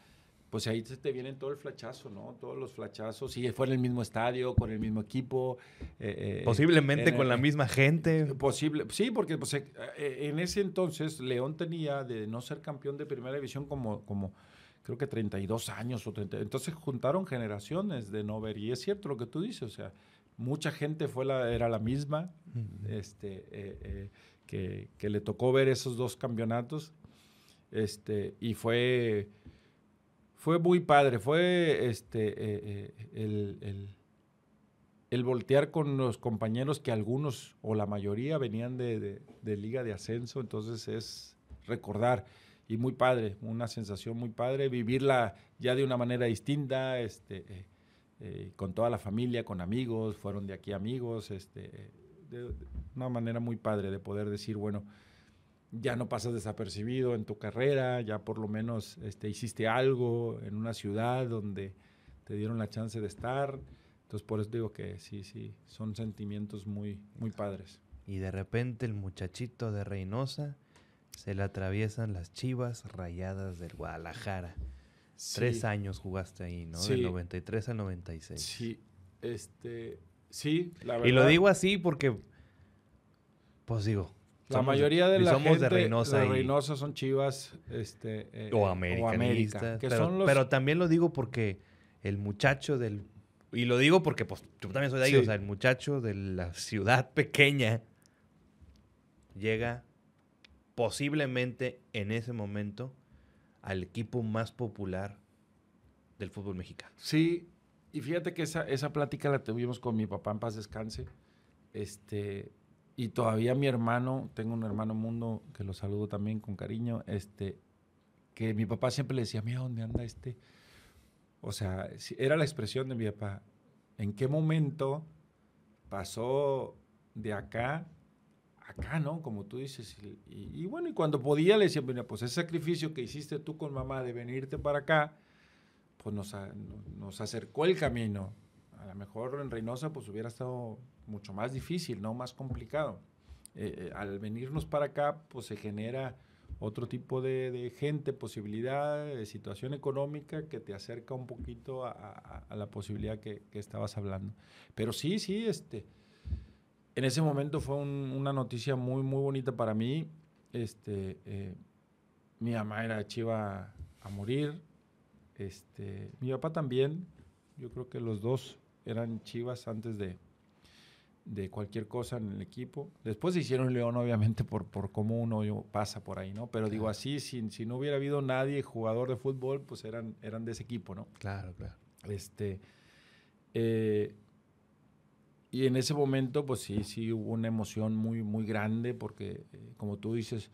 pues ahí te vienen todo el flachazo, ¿no? Todos los flachazos. Si fue en el mismo estadio, con el mismo equipo. Eh, eh, Posiblemente con la misma gente. Posible, sí, porque pues, eh, en ese entonces León tenía de no ser campeón de primera división como, como creo que 32 años o 30. Entonces juntaron generaciones de no ver. Y es cierto lo que tú dices, o sea, mucha gente fue la, era la misma, este, que, que le tocó ver esos dos campeonatos. Este, y fue fue muy padre, fue este, eh, eh, el, voltear con los compañeros que algunos o la mayoría venían de, liga de ascenso, entonces es recordar y muy padre, una sensación muy padre, vivirla ya de una manera distinta, este, eh, con toda la familia, con amigos, fueron de aquí amigos, este, de una manera muy padre de poder decir, bueno, ya no pasas desapercibido en tu carrera, ya por lo menos este, hiciste algo en una ciudad donde te dieron la chance de estar. Entonces por eso digo que sí, sí, son sentimientos muy, muy padres. Y de repente el muchachito de Reynosa se le atraviesan las chivas rayadas del Guadalajara. Tres años jugaste ahí, ¿no? Del 93 al 96. Sí, este, sí, la verdad. Y lo digo así porque, pues digo, la mayoría de la somos de Reynosa. De Reynosa son chivas este, eh, o, americanistas. pero, también lo digo porque el muchacho del... Y lo digo porque pues, yo también soy de ahí. O sea, el muchacho de la ciudad pequeña llega posiblemente en ese momento al equipo más popular del fútbol mexicano. Sí, y fíjate que esa, esa plática la tuvimos con mi papá en paz descanse. Este, y todavía mi hermano, tengo un hermano mundo que lo saludo también con cariño, este, que mi papá siempre le decía, mira, ¿dónde anda este? O sea, era la expresión de mi papá. ¿En qué momento pasó de acá acá, ¿no? Como tú dices. Y, bueno, y cuando podía le decía, mira, pues ese sacrificio que hiciste tú con mamá de venirte para acá, pues nos, nos acercó el camino. A lo mejor en Reynosa pues hubiera estado mucho más difícil, ¿no? Más complicado. Eh, eh, al venirnos para acá, pues se genera otro tipo de, gente, posibilidad, de situación económica que te acerca un poquito a, la posibilidad que, estabas hablando. Pero sí, sí, este, en ese momento fue una noticia muy, muy bonita para mí. Este, eh, mi mamá era chiva a morir, este, mi papá también, yo creo que los dos eran chivas antes de, de cualquier cosa en el equipo. Después se hicieron León, obviamente, por, por cómo uno pasa por ahí, ¿no? Pero digo así, si, si no hubiera habido nadie jugador de fútbol, pues eran, eran de ese equipo, ¿no? Claro, claro. Este, eh, y en ese momento, pues sí, sí hubo una emoción muy, muy grande porque, eh, como tú dices,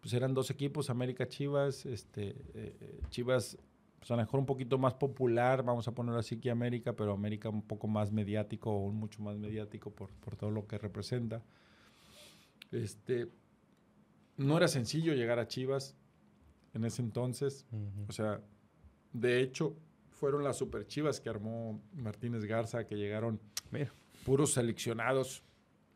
pues eran dos equipos, América Chivas, este, eh, Chivas, pues a lo mejor un poquito más popular, vamos a ponerlo así que América, pero América un poco más mediático, o mucho más mediático por, por todo lo que representa. Este, no era sencillo llegar a Chivas en ese entonces, o sea, de hecho, fueron las super Chivas que armó Martínez Garza, que llegaron puros seleccionados,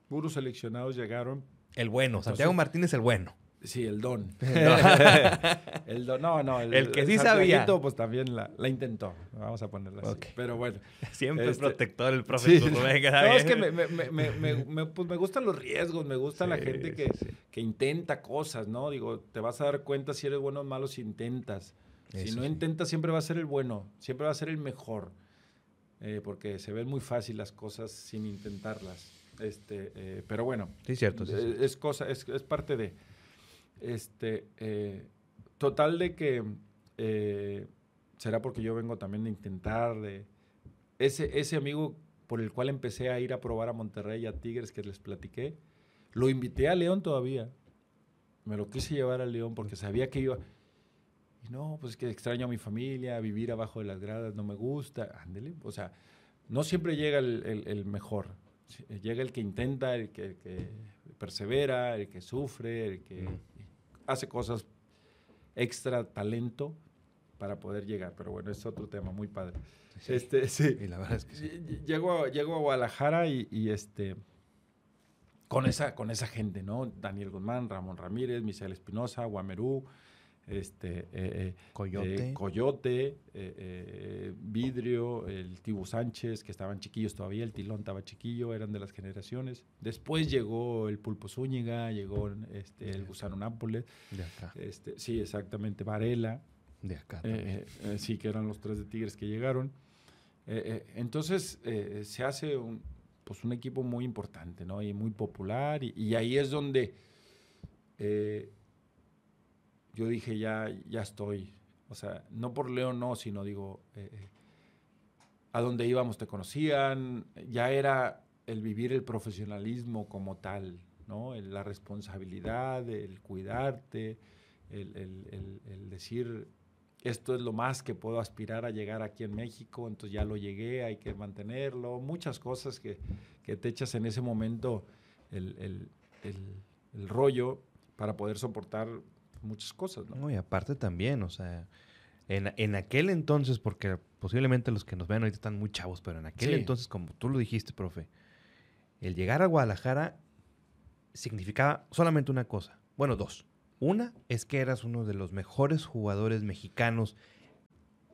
puros seleccionados llegaron. El bueno, Santiago Martínez el bueno. Sí, el don. el don, no, no. El, que sí sabía. pues también la, intentó. Vamos a ponerla así. Pero bueno. Siempre es este, protector el profe. no, es que me, me, me, pues me, gustan los riesgos, me gusta la gente que, que, intenta cosas, ¿no? Digo, te vas a dar cuenta si eres bueno o malo si intentas. si no intentas, siempre va a ser el bueno, siempre va a ser el mejor. Eh, porque se ven muy fácil las cosas sin intentarlas. Este, eh, pero bueno. Sí, cierto. Eh, es, cosa, es, es parte de. Este, eh, total de que eh, será porque yo vengo también de intentar, de ese, ese amigo por el cual empecé a ir a probar a Monterrey a Tigres que les platiqué, lo invité a León todavía. Me lo quise llevar a León porque sabía que iba. Y no, pues es que extraño a mi familia, vivir abajo de las gradas no me gusta. Ándele. O sea, no siempre llega el, mejor. Llega el que intenta, el que, persevera, el que sufre, el que hace cosas extra talento para poder llegar. Pero bueno, es otro tema muy padre. Este, sí. Y la verdad es que sí. Llego, a, a Guadalajara y, este con esa, con esa gente, ¿no? Daniel Guzmán, Ramón Ramírez, Misael Espinosa, Guamerú, este, eh, eh, Coyote, eh, Vidrio, el Tibu Sánchez, que estaban chiquillos todavía, el Tilón estaba chiquillo, eran de las generaciones. Después llegó el Pulpo Zúñiga, llegó este, el Gusano Nápoles. De acá. Este, sí, exactamente, Varela. De acá. sí, que eran los tres de Tigres que llegaron. entonces se hace un, pues un equipo muy importante, ¿no? Y muy popular, y, y ahí es donde yo dije, ya, ya estoy. O sea, no por León, no, sino digo, eh, eh, a donde íbamos te conocían, ya era el vivir el profesionalismo como tal, ¿no? la responsabilidad, el cuidarte, el, decir, esto es lo más que puedo aspirar a llegar aquí en México, entonces ya lo llegué, hay que mantenerlo, muchas cosas que, que te echas en ese momento el, rollo para poder soportar muchas cosas, ¿no? y aparte también, o sea, en, aquel entonces, porque posiblemente los que nos ven ahorita están muy chavos, pero en aquel entonces, como tú lo dijiste, profe, el llegar a Guadalajara significaba solamente una cosa, bueno, dos. Una es que eras uno de los mejores jugadores mexicanos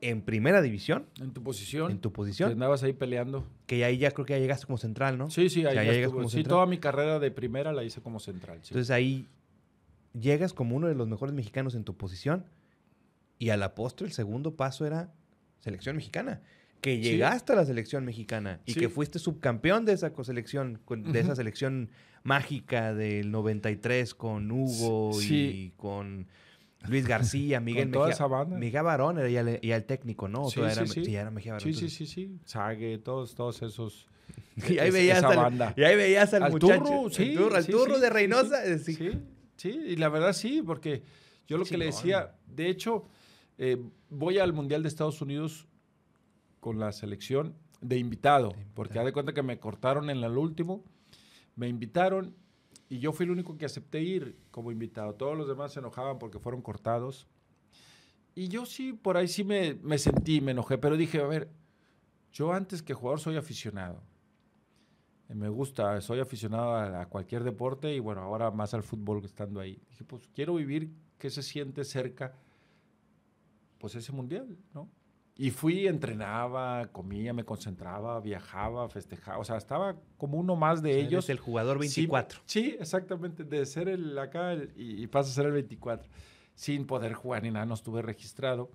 en primera división. En tu posición. En tu posición. Que andabas ahí peleando. Que ahí ya creo que ya llegaste como central, ¿no? Sí, sí, ahí ya como Sí, toda mi carrera de primera la hice como central. Entonces ahí llegas como uno de los mejores mexicanos en tu posición y a la postre el segundo paso era selección mexicana. Que llegaste a la selección mexicana y que fuiste subcampeón de esa selección, de esa selección mágica del 93 con Hugo y con Luis García, Miguel Mejía. Esa banda. Miguel Barón era ya, el técnico, ¿no? Sí, era, sí, sí. era Mejía Barón. Sí, sí, sí, sí. Sague, todos, todos esos. Y ahí, veías al, banda. y ahí veías al, muchacho. Turro, sí, turro, al turro de Reynosa. sí. Sí, y la verdad sí, porque yo lo que le decía, de hecho, eh, voy al Mundial de Estados Unidos con la selección de invitado, porque haz de cuenta que me cortaron en el último, me invitaron y yo fui el único que acepté ir como invitado. Todos los demás se enojaban porque fueron cortados. Y yo sí, por ahí sí me, me sentí, me enojé, pero dije, a ver, yo antes que jugador soy aficionado me gusta, soy aficionado a, cualquier deporte y bueno, ahora más al fútbol estando ahí. Dije, pues quiero vivir que se siente cerca, pues ese mundial, ¿no? Y fui, entrenaba, comía, me concentraba, viajaba, festejaba, o sea, estaba como uno más de ellos. el jugador 24. Sí, exactamente, de ser el acá y, pasa a ser el 24, sin poder jugar ni nada, no estuve registrado.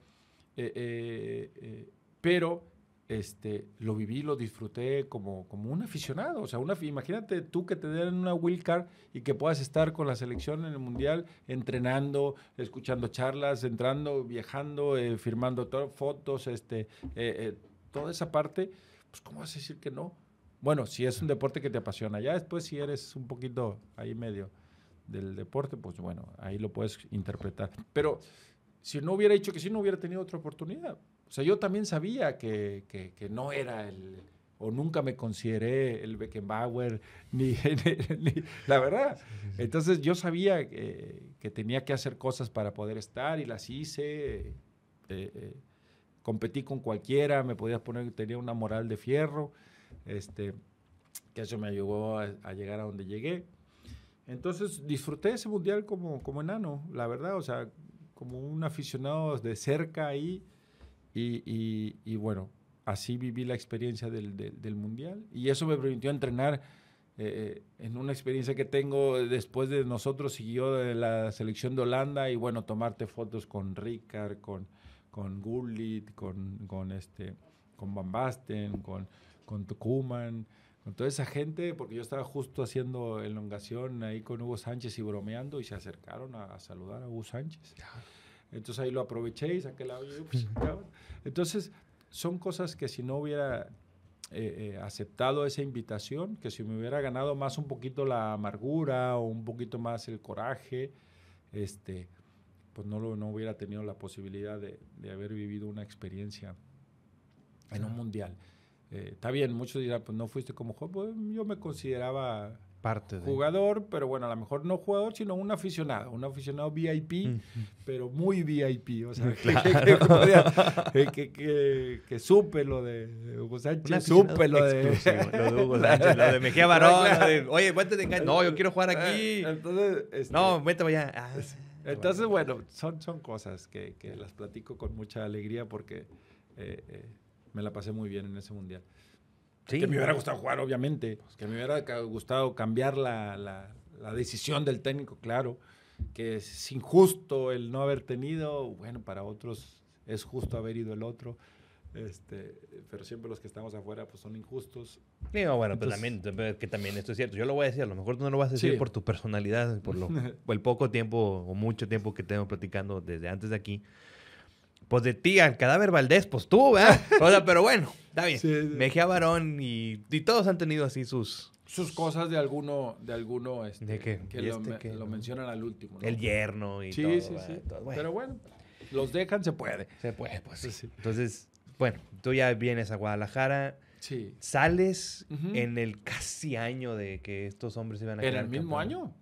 Eh, eh, eh, pero este, lo viví, lo disfruté como, como un aficionado. O sea, una, imagínate tú que te den una wildcard y que puedas estar con la selección en el Mundial entrenando, escuchando charlas, entrando, viajando, eh, firmando fotos, este, eh, eh, toda esa parte, pues ¿cómo vas a decir que no? Bueno, si es un deporte que te apasiona, ya después si eres un poquito ahí medio del deporte, pues bueno, ahí lo puedes interpretar. Pero si no hubiera dicho que sí, no hubiera tenido otra oportunidad. O sea, yo también sabía que, que, no era el, o nunca me consideré el Beckenbauer, ni, la verdad. Entonces yo sabía que, tenía que hacer cosas para poder estar y las hice. Eh, eh, competí con cualquiera, me podía poner, tenía una moral de fierro, este, que eso me ayudó a, llegar a donde llegué. Entonces disfruté ese mundial como, como enano, la verdad, o sea, como un aficionado de cerca ahí. Y, bueno, así viví la experiencia del, mundial. Y eso me permitió entrenar eh, en una experiencia que tengo después de nosotros, siguió la selección de Holanda. Y bueno, tomarte fotos con Ricard, con, con Gullit, con, con, este, con Van Basten, con, con Tucuman con toda esa gente, porque yo estaba justo haciendo elongación ahí con Hugo Sánchez y bromeando y se acercaron a, saludar a Hugo Sánchez. Entonces ahí lo aproveché y saqué la... Pues, Entonces son cosas que si no hubiera eh, eh, aceptado esa invitación, que si me hubiera ganado más un poquito la amargura o un poquito más el coraje, este, pues no, lo, no hubiera tenido la posibilidad de, de haber vivido una experiencia en un mundial. Eh, está bien, muchos dirán, pues no fuiste como jugador. Pues, yo me consideraba parte jugador, pero bueno, a lo mejor no jugador, sino un aficionado, un aficionado VIP, pero muy VIP, o sea, que, que, que, supe lo de Hugo Sánchez, supe lo de, lo de Hugo Sánchez, lo de Mejía Barón, oye, cuéntate, no, yo quiero jugar aquí, entonces, este, no, vete allá. Ah, entonces, bueno, son, son cosas que, las platico con mucha alegría porque eh, eh, me la pasé muy bien en ese mundial. Que me hubiera gustado jugar, obviamente. Pues, que me hubiera gustado cambiar la, la, decisión del técnico, claro. Que es injusto el no haber tenido. Bueno, para otros es justo haber ido el otro. Este, pero siempre los que estamos afuera pues son injustos. Sí, bueno, pues también, que también esto es cierto. Yo lo voy a decir, a lo mejor tú no lo vas a decir por tu personalidad, por lo, el poco tiempo o mucho tiempo que tengo platicando desde antes de aquí. Pues de ti al cadáver Valdés, pues tú, ¿verdad? O sea, pero bueno, está bien. Mejía Barón y, y, todos han tenido así sus... Sus cosas de alguno, de alguno este, ¿De que, este lo, mencionan al último. El yerno y todo. Sí, sí, sí. Pero bueno, los dejan, se puede. Se puede, pues sí. Entonces, bueno, tú ya vienes a Guadalajara. Sí. Sales en el casi año de que estos hombres iban a ¿En el mismo año?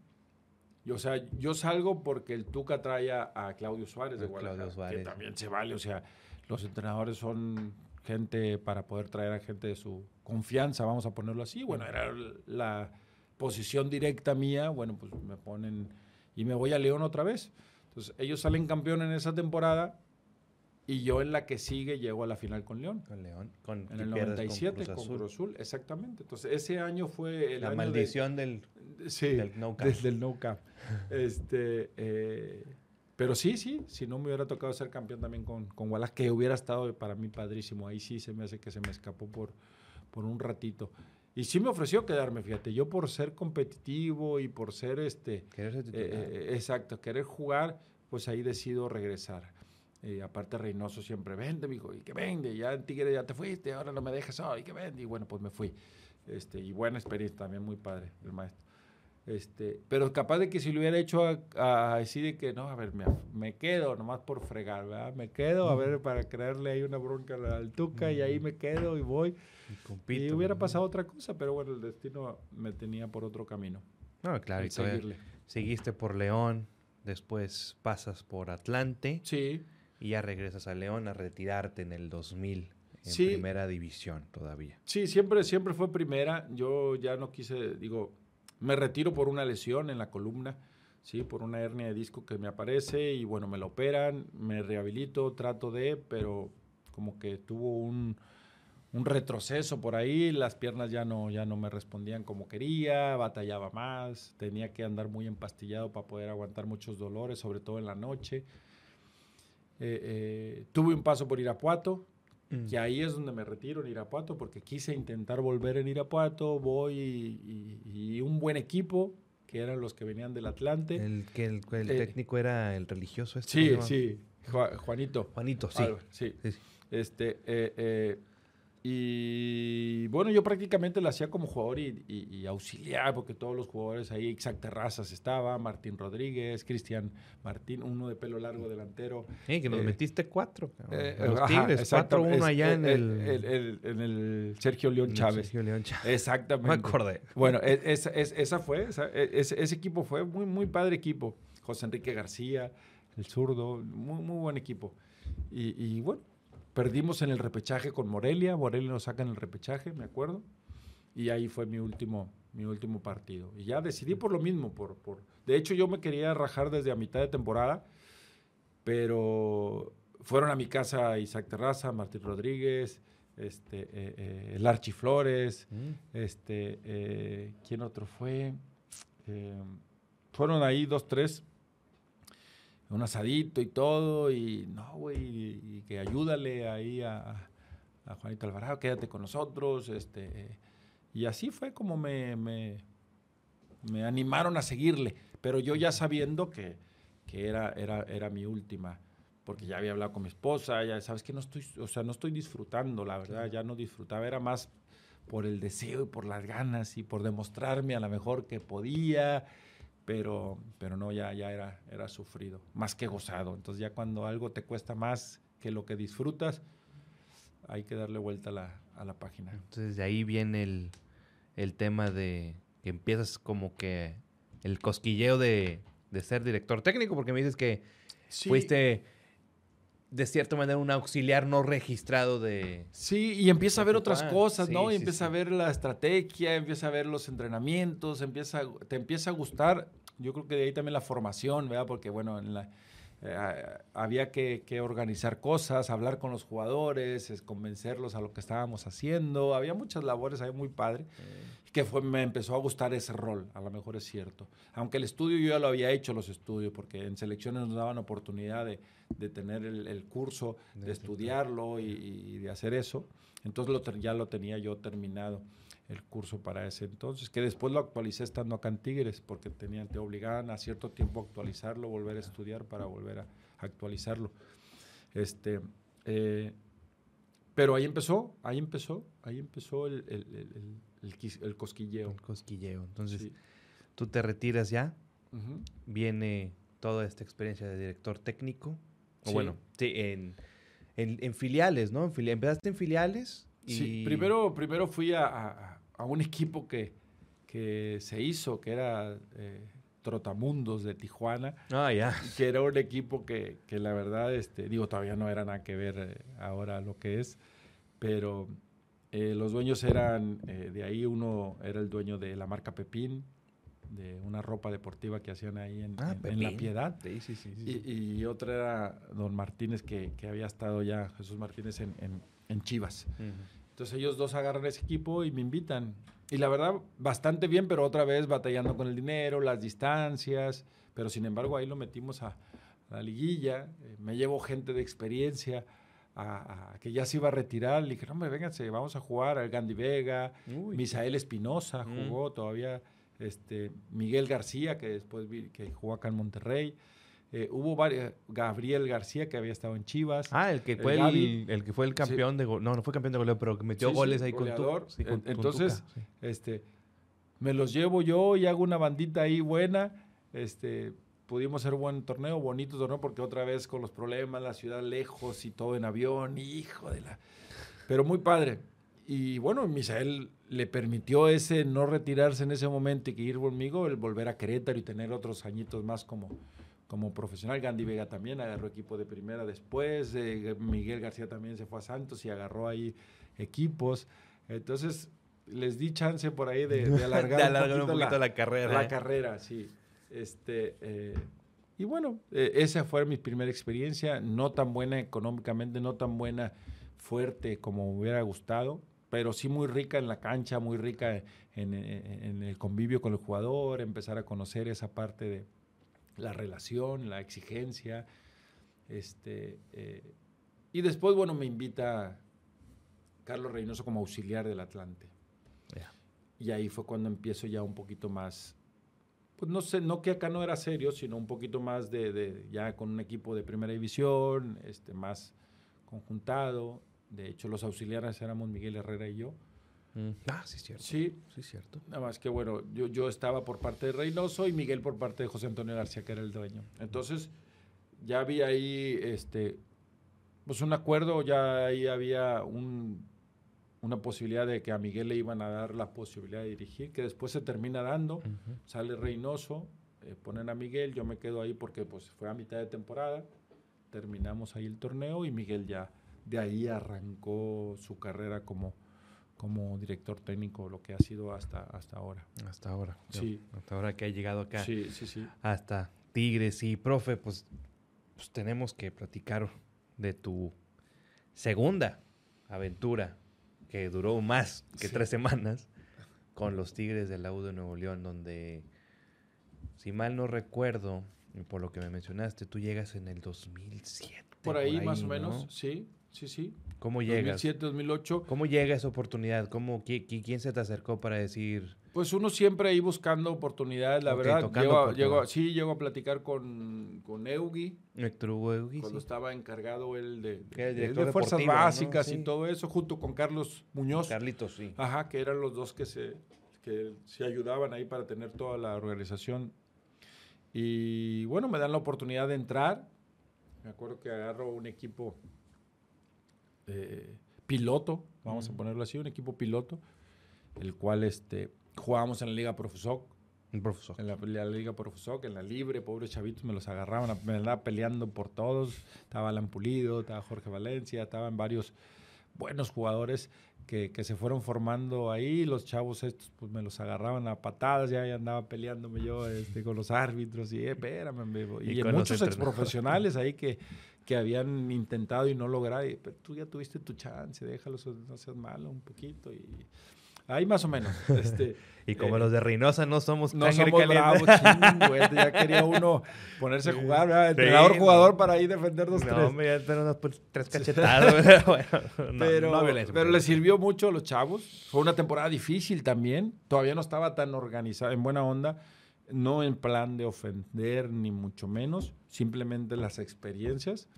O sea, yo salgo porque el Tuca trae a, Claudio Suárez de Guadalajara, que también se vale. O sea, los entrenadores son gente para poder traer a gente de su confianza, vamos a ponerlo así. Bueno, era la posición directa mía. Bueno, pues me ponen y me voy a León otra vez. Entonces, ellos salen campeón en esa temporada y yo en la que sigue llego a la final con León. Con León. Con, en el 97 con Cruz, Azul. Exactamente. Entonces ese año fue el la maldición del, sí, del no cap. Desde el no cap. este, eh, pero sí, sí, si no me hubiera tocado ser campeón también con, con Wallace, que hubiera estado para mí padrísimo. Ahí sí se me hace que se me escapó por, por un ratito. Y sí me ofreció quedarme, fíjate, yo por ser competitivo y por ser este... Querer ser eh, eh, exacto, querer jugar, pues ahí decido regresar. Y aparte Reynoso siempre, vende, mijo, y que vende, ya en Tigre ya te fuiste, ahora no me dejas, oh, y que vende, y bueno, pues me fui. Este, y buena experiencia también, muy padre, el maestro. Este, pero capaz de que si lo hubiera hecho a, decir de que no, a ver, me, me, quedo nomás por fregar, ¿verdad? Me quedo, a ver, para crearle ahí una bronca al Tuca y ahí me quedo y voy. Y, hubiera pasado otra cosa, pero bueno, el destino me tenía por otro camino. No, claro, y seguirle. seguiste por León, después pasas por Atlante. Sí y ya regresas a León a retirarte en el 2000 en primera división todavía. Sí, siempre, siempre fue primera. Yo ya no quise, digo, me retiro por una lesión en la columna, sí, por una hernia de disco que me aparece y bueno, me lo operan, me rehabilito, trato de, pero como que tuvo un, un retroceso por ahí, las piernas ya no, ya no me respondían como quería, batallaba más, tenía que andar muy empastillado para poder aguantar muchos dolores, sobre todo en la noche. Eh, eh, tuve un paso por Irapuato, mm. y ahí es donde me retiro en Irapuato, porque quise intentar volver en Irapuato, voy y, un buen equipo, que eran los que venían del Atlante. El, que el, eh, técnico era el religioso. Este sí, sí, Juanito. Juanito, sí. sí. Este, Y bueno, yo prácticamente lo hacía como jugador y, auxiliar, porque todos los jugadores ahí, Isaac Terrazas estaba, Martín Rodríguez, Cristian Martín, uno de pelo largo delantero. Sí, que nos eh, metiste cuatro. Eh, los Tigres, cuatro uno allá en el, en el Sergio León Chávez. Sergio León Chávez. Exactamente. Me acordé. Bueno, e, esa, esa fue, e, ese, equipo fue muy, muy padre equipo. José Enrique García, el zurdo, muy, muy buen equipo. y, y bueno, Perdimos en el repechaje con Morelia, Morelia nos saca en el repechaje, me acuerdo, y ahí fue mi último, mi último partido. Y ya decidí por lo mismo, por, por, de hecho yo me quería rajar desde a mitad de temporada, pero fueron a mi casa Isaac Terraza, Martín Rodríguez, este, eh, eh, el Archi Flores, mm. este, eh, ¿quién otro fue? fueron ahí dos, tres un asadito y todo, y no, güey, y, que ayúdale ahí a, a, Juanito Alvarado, quédate con nosotros, este, y así fue como me, me, me, animaron a seguirle, pero yo ya sabiendo que, que era, era, era mi última, porque ya había hablado con mi esposa, ya sabes que no estoy, o sea, no estoy disfrutando, la verdad, ya no disfrutaba, era más por el deseo y por las ganas y por demostrarme a lo mejor que podía, pero, pero no, ya, ya era, era sufrido, más que gozado. Entonces ya cuando algo te cuesta más que lo que disfrutas, hay que darle vuelta a la, a la página. Entonces de ahí viene el, el, tema de que empiezas como que el cosquilleo de, de ser director técnico, porque me dices que fuiste de cierta manera un auxiliar no registrado de... Sí, y empieza a ver otras cosas, ¿no? y empieza a ver la estrategia, empieza a ver los entrenamientos, empieza, te empieza a gustar. Yo creo que de ahí también la formación, ¿verdad? Porque, bueno, en la, eh, había que, organizar cosas, hablar con los jugadores, convencerlos a lo que estábamos haciendo. Había muchas labores ahí muy padre. Que fue, me empezó a gustar ese rol, a lo mejor es cierto. Aunque el estudio yo ya lo había hecho, los estudios, porque en selecciones nos daban oportunidad de, tener el, curso, de, estudiarlo y, de hacer eso. Entonces lo, ya lo tenía yo terminado el curso para ese entonces, que después lo actualicé estando acá en Tigres, porque tenían, te obligaban a cierto tiempo a actualizarlo, volver a estudiar para volver a actualizarlo. Este, eh, pero ahí empezó, ahí empezó, ahí empezó el, el, el, cosquilleo. El cosquilleo. Entonces, tú te retiras ya, viene toda esta experiencia de director técnico, o bueno, sí, en, en, filiales, ¿no? empezaste en filiales. Y... Sí, primero, primero fui a a un equipo que, que se hizo, que era eh, Trotamundos de Tijuana. Ah, ya. Que era un equipo que, que, la verdad, este, digo, todavía no era nada que ver eh, ahora lo que es, pero eh, los dueños eran, de ahí uno era el dueño de la marca Pepín, de una ropa deportiva que hacían ahí en, ah, en, La Piedad. Sí, sí, sí, y, y, otra era Don Martínez, que, que había estado ya, Jesús Martínez, en, en Chivas. Entonces ellos dos agarran ese equipo y me invitan. Y la verdad, bastante bien, pero otra vez batallando con el dinero, las distancias. Pero sin embargo, ahí lo metimos a, la liguilla. Eh, me llevo gente de experiencia a, que ya se iba a retirar. Le dije, no, hombre, vénganse, vamos a jugar. Al Gandhi Vega, Misael Espinosa mm. jugó todavía. Este, Miguel García, que después vi, que jugó acá en Monterrey. Eh, hubo varios, Gabriel García que había estado en Chivas. Ah, el que fue el, el, que fue el campeón de. No, no fue campeón de goleo, pero que metió goles ahí con, tu, Entonces, este, me los llevo yo y hago una bandita ahí buena. Este, pudimos hacer buen torneo, bonito torneo, porque otra vez con los problemas, la ciudad lejos y todo en avión, hijo de la. Pero muy padre. Y bueno, Misael le permitió ese no retirarse en ese momento y que ir conmigo, el volver a Querétaro y tener otros añitos más como, como profesional. Gandhi Vega también agarró equipo de primera después. Eh, Miguel García también se fue a Santos y agarró ahí equipos. Entonces, les di chance por ahí de, alargar, un, poquito la, carrera. La ¿eh? carrera, sí. Este, eh, y bueno, esa fue mi primera experiencia. No tan buena económicamente, no tan buena fuerte como me hubiera gustado, pero sí muy rica en la cancha, muy rica en, en el convivio con el jugador, empezar a conocer esa parte de la relación, la exigencia. Este, eh, y después, bueno, me invita Carlos Reynoso como auxiliar del Atlante. Y ahí fue cuando empiezo ya un poquito más, pues no sé, no que acá no era serio, sino un poquito más de, ya con un equipo de primera división, este, más conjuntado. De hecho, los auxiliares éramos Miguel Herrera y yo. Mm. Ah, sí, cierto. Sí, Sí, cierto. nada más que bueno, yo, yo estaba por parte de Reynoso y Miguel por parte de José Antonio García, que era el dueño. Entonces, ya había ahí este, pues un acuerdo, ya ahí había un, una posibilidad de que a Miguel le iban a dar la posibilidad de dirigir, que después se termina dando. Sale Reynoso, eh, ponen a Miguel, yo me quedo ahí porque pues fue a mitad de temporada, terminamos ahí el torneo y Miguel ya de ahí arrancó su carrera como, como director técnico, lo que ha sido hasta, hasta ahora. Hasta ahora. Sí. Hasta ahora que ha llegado acá. Sí, sí, sí. Hasta Tigres. Y, profe, pues, pues tenemos que platicar de tu segunda aventura, que duró más que Sí. tres semanas, con los Tigres del U de Nuevo León, donde, si mal no recuerdo, por lo que me mencionaste, tú llegas en el 2007. Por ahí, más o ¿no? menos, sí, sí, sí. ¿Cómo llegas? 2007, 2008. ¿Cómo llega esa oportunidad? ¿Cómo, qui- qui- ¿Quién se te acercó para decir, Pues uno siempre ahí buscando oportunidades, la Ok, verdad. Llego, a- llego a- sí, llego a platicar con, con Eugi, Héctor Hugo Eugui, cuando sí? estaba encargado él de, era el de- de fuerzas deportivo, ¿no? básicas Sí. y todo eso, junto con Carlos Muñoz. Carlitos, sí. Ajá, que eran los dos que se, que se ayudaban ahí para tener toda la organización. Y bueno, me dan la oportunidad de entrar. Me acuerdo que agarro un equipo eh, piloto, vamos a ponerlo así, un equipo piloto, el cual este, jugábamos en la Liga Profusoc, Un profesor. en la, la Liga Profusoc, en la Libre, pobres chavitos, me los agarraban, me andaba peleando por todos. Estaba Alan Pulido, estaba Jorge Valencia, estaban varios buenos jugadores que, que se fueron formando ahí. Los chavos estos, pues me los agarraban a patadas, ya, ya andaba peleándome yo este, con los árbitros y, eh, espérame, me voy". Y muchos exprofesionales ahí que, que habían intentado y no lograron. y, Pero tú ya tuviste tu chance, déjalos, no seas malo un poquito. Y ahí más o menos. Este, Y como eh, los de Reynosa no somos no somos caliente. bravos, ching, güey, Ya quería uno ponerse a Sí. jugar, ¿verdad? Sí, Entrenador, no. jugador para ahí defender dos, No, tres. hombre, ya pues, tres cachetadas. bueno, no, pero no violencia, pero le sirvió mucho a los chavos. Fue una temporada difícil también. Todavía no estaba tan organizada, en buena onda. No en plan de ofender, ni mucho menos. Simplemente las experiencias.